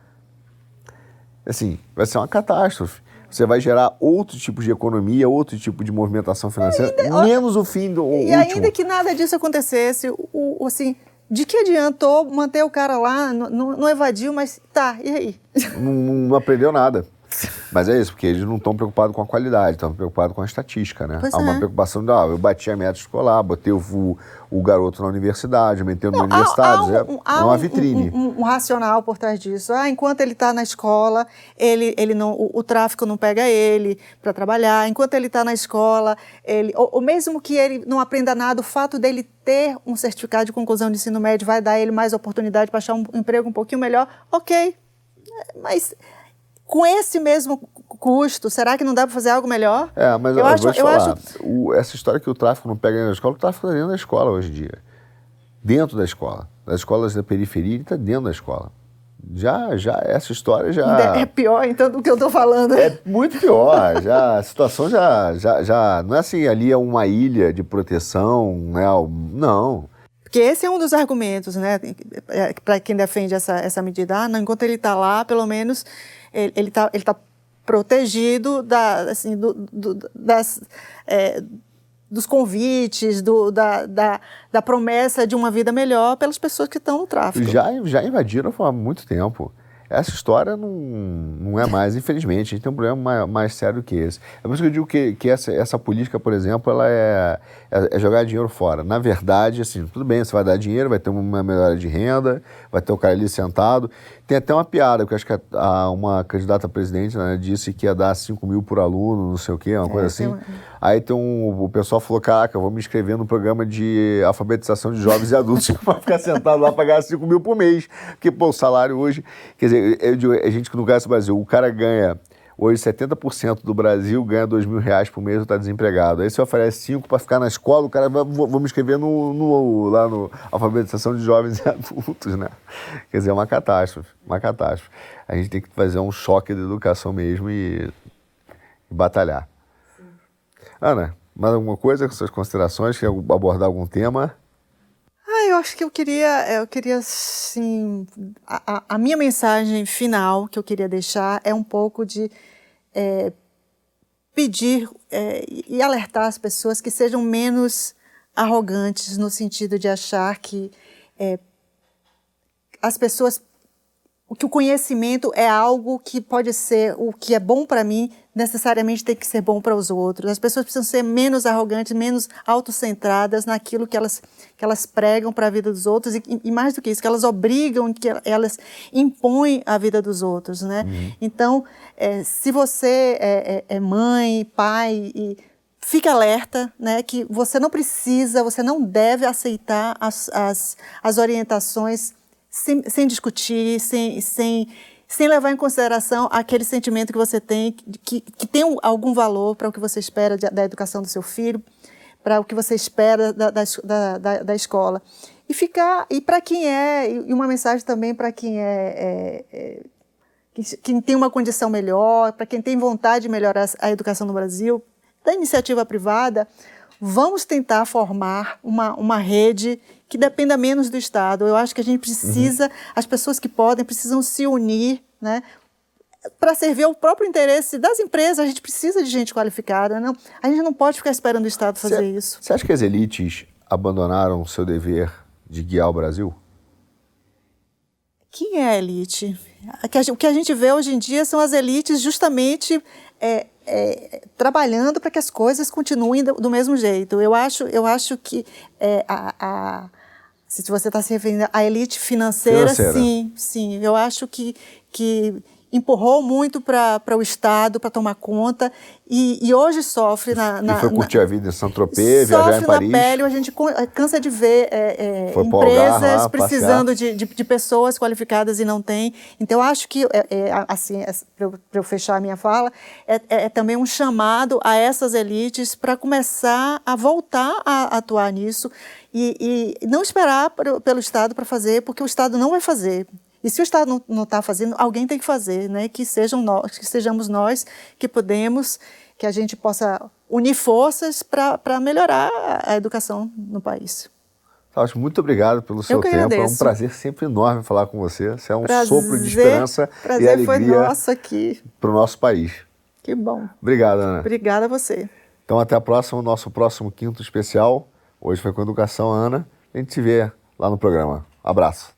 assim, vai ser uma catástrofe. Você vai gerar outro tipo de economia, outro tipo de movimentação financeira, ainda, menos o fim do E último. ainda que nada disso acontecesse, o, o, assim, de que adiantou manter o cara lá, não, não evadiu, mas tá, e aí? Não, não aprendeu nada. Mas é isso, porque eles não estão preocupados com a qualidade, estão preocupados com a estatística, né? Pois Há é. uma preocupação de, ah, eu bati a meta escolar, botei o, o garoto na universidade, metendo na universidade. Há, um, é, há é uma vitrine. Um, um, um, racional por trás disso. Ah, enquanto ele está na escola, ele, ele não, o, o tráfico não pega ele para trabalhar. Enquanto ele está na escola, ele, ou, ou mesmo que ele não aprenda nada, o fato dele ter um certificado de conclusão de ensino médio vai dar ele mais oportunidade para achar um emprego um pouquinho melhor. Ok, mas com esse mesmo custo, será que não dá para fazer algo melhor? É, mas eu, eu acho, vou te eu falar, acho... o, essa história que o tráfico não pega na escola, o tráfico está dentro da escola hoje em dia. Dentro da escola. Das escolas da periferia, ele está dentro da escola. Já, já, essa história já... É pior, então, do que eu estou falando. É muito pior. já, a situação já, já, já... Não é assim, ali é uma ilha de proteção, né? Não. Porque esse é um dos argumentos, né? É, para quem defende essa, essa medida. Ah, não, enquanto ele está lá, pelo menos ele está ele tá protegido da, assim, do, do, das, é, dos convites, do, da, da, da, promessa de uma vida melhor pelas pessoas que estão no tráfico. Já, já invadiram há muito tempo. Essa história não, não é mais, infelizmente. A gente tem um problema mais, mais sério que esse. É por isso que eu digo que, que essa, essa política, por exemplo, ela é, é, é, jogar dinheiro fora. Na verdade, assim, tudo bem, você vai dar dinheiro, vai ter uma melhora de renda, vai ter o cara ali sentado. Tem até uma piada, porque acho que a, uma candidata a presidente né, disse que ia dar 5 mil por aluno, não sei o quê, uma é, coisa assim. Uma... Aí tem um, o pessoal falou, caraca, vou me inscrever no programa de alfabetização de jovens e adultos para ficar sentado lá pagar 5 mil por mês. Porque, pô, o salário hoje... Quer dizer, eu digo, a gente que não conhece o Brasil, o cara ganha... Hoje, 70% do Brasil ganha 2 mil reais por mês e está desempregado. Aí você oferece 5 para ficar na escola, o cara vai, vou, vou me inscrever no, no, lá no alfabetização de jovens e adultos, né? Quer dizer, é uma catástrofe, uma catástrofe. A gente tem que fazer um choque de educação mesmo e, e batalhar. Ana, mais alguma coisa com suas considerações? Quer abordar algum tema? Ah, eu acho que eu queria, eu queria, sim, a, a minha mensagem final que eu queria deixar é um pouco de é, pedir é, e alertar as pessoas que sejam menos arrogantes no sentido de achar que é, as pessoas que o conhecimento é algo que pode ser o que é bom para mim necessariamente tem que ser bom para os outros. As pessoas precisam ser menos arrogantes, menos autocentradas naquilo que elas, que elas pregam para a vida dos outros e, e, mais do que isso, que elas obrigam, que elas impõem a vida dos outros, né? Uhum. Então, é, se você é, é, é mãe, pai e fique alerta, né, que você não precisa, você não deve aceitar as, as, as orientações sem, sem discutir, sem, sem sem levar em consideração aquele sentimento que você tem, que, que tem algum valor para o que você espera de, da educação do seu filho, para o que você espera da, da, da, da escola. E ficar, e para quem é, e uma mensagem também para quem é, é, é quem tem uma condição melhor, para quem tem vontade de melhorar a educação no Brasil, da iniciativa privada, vamos tentar formar uma, uma rede que dependa menos do Estado. Eu acho que a gente precisa, uhum. as pessoas que podem, precisam se unir, né? Para servir ao próprio interesse das empresas, a gente precisa de gente qualificada. Não? A gente não pode ficar esperando o Estado fazer cê, isso. Você acha que as elites abandonaram o seu dever de guiar o Brasil? Quem é a elite? O que a gente vê hoje em dia são as elites justamente é, é, trabalhando para que as coisas continuem do, do, mesmo jeito. Eu acho, eu acho que é, a, a se você está se referindo à elite financeira, financeira, sim, sim. Eu acho que, que empurrou muito para o Estado para tomar conta e, e, hoje sofre na, na e foi curtir na, a vida em Saint-Tropez, viajar em Paris. Sofre na pele, a gente eh, cansa de ver é, é, empresas precisando de, de, de, pessoas qualificadas e não tem. Então, acho que, é, é assim, para eu fechar a minha fala, é, é, também um chamado a essas elites para começar a voltar a atuar nisso e, e não esperar pelo Estado para fazer, porque o Estado não vai fazer. E se o Estado não está fazendo, alguém tem que fazer, né? Que sejam nós, que sejamos nós que podemos, que a gente possa unir forças para melhorar a educação no país. Acho muito obrigado pelo seu tempo. Agradeço. É um prazer sempre enorme falar com você. Você é um prazer, sopro de esperança prazer e alegria foi nosso aqui para o nosso país. Que bom. Obrigado, Ana. Obrigada a você. Então até a próxima, o nosso próximo quinto especial. Hoje foi com educação, Ana. A gente se vê lá no programa. Abraço.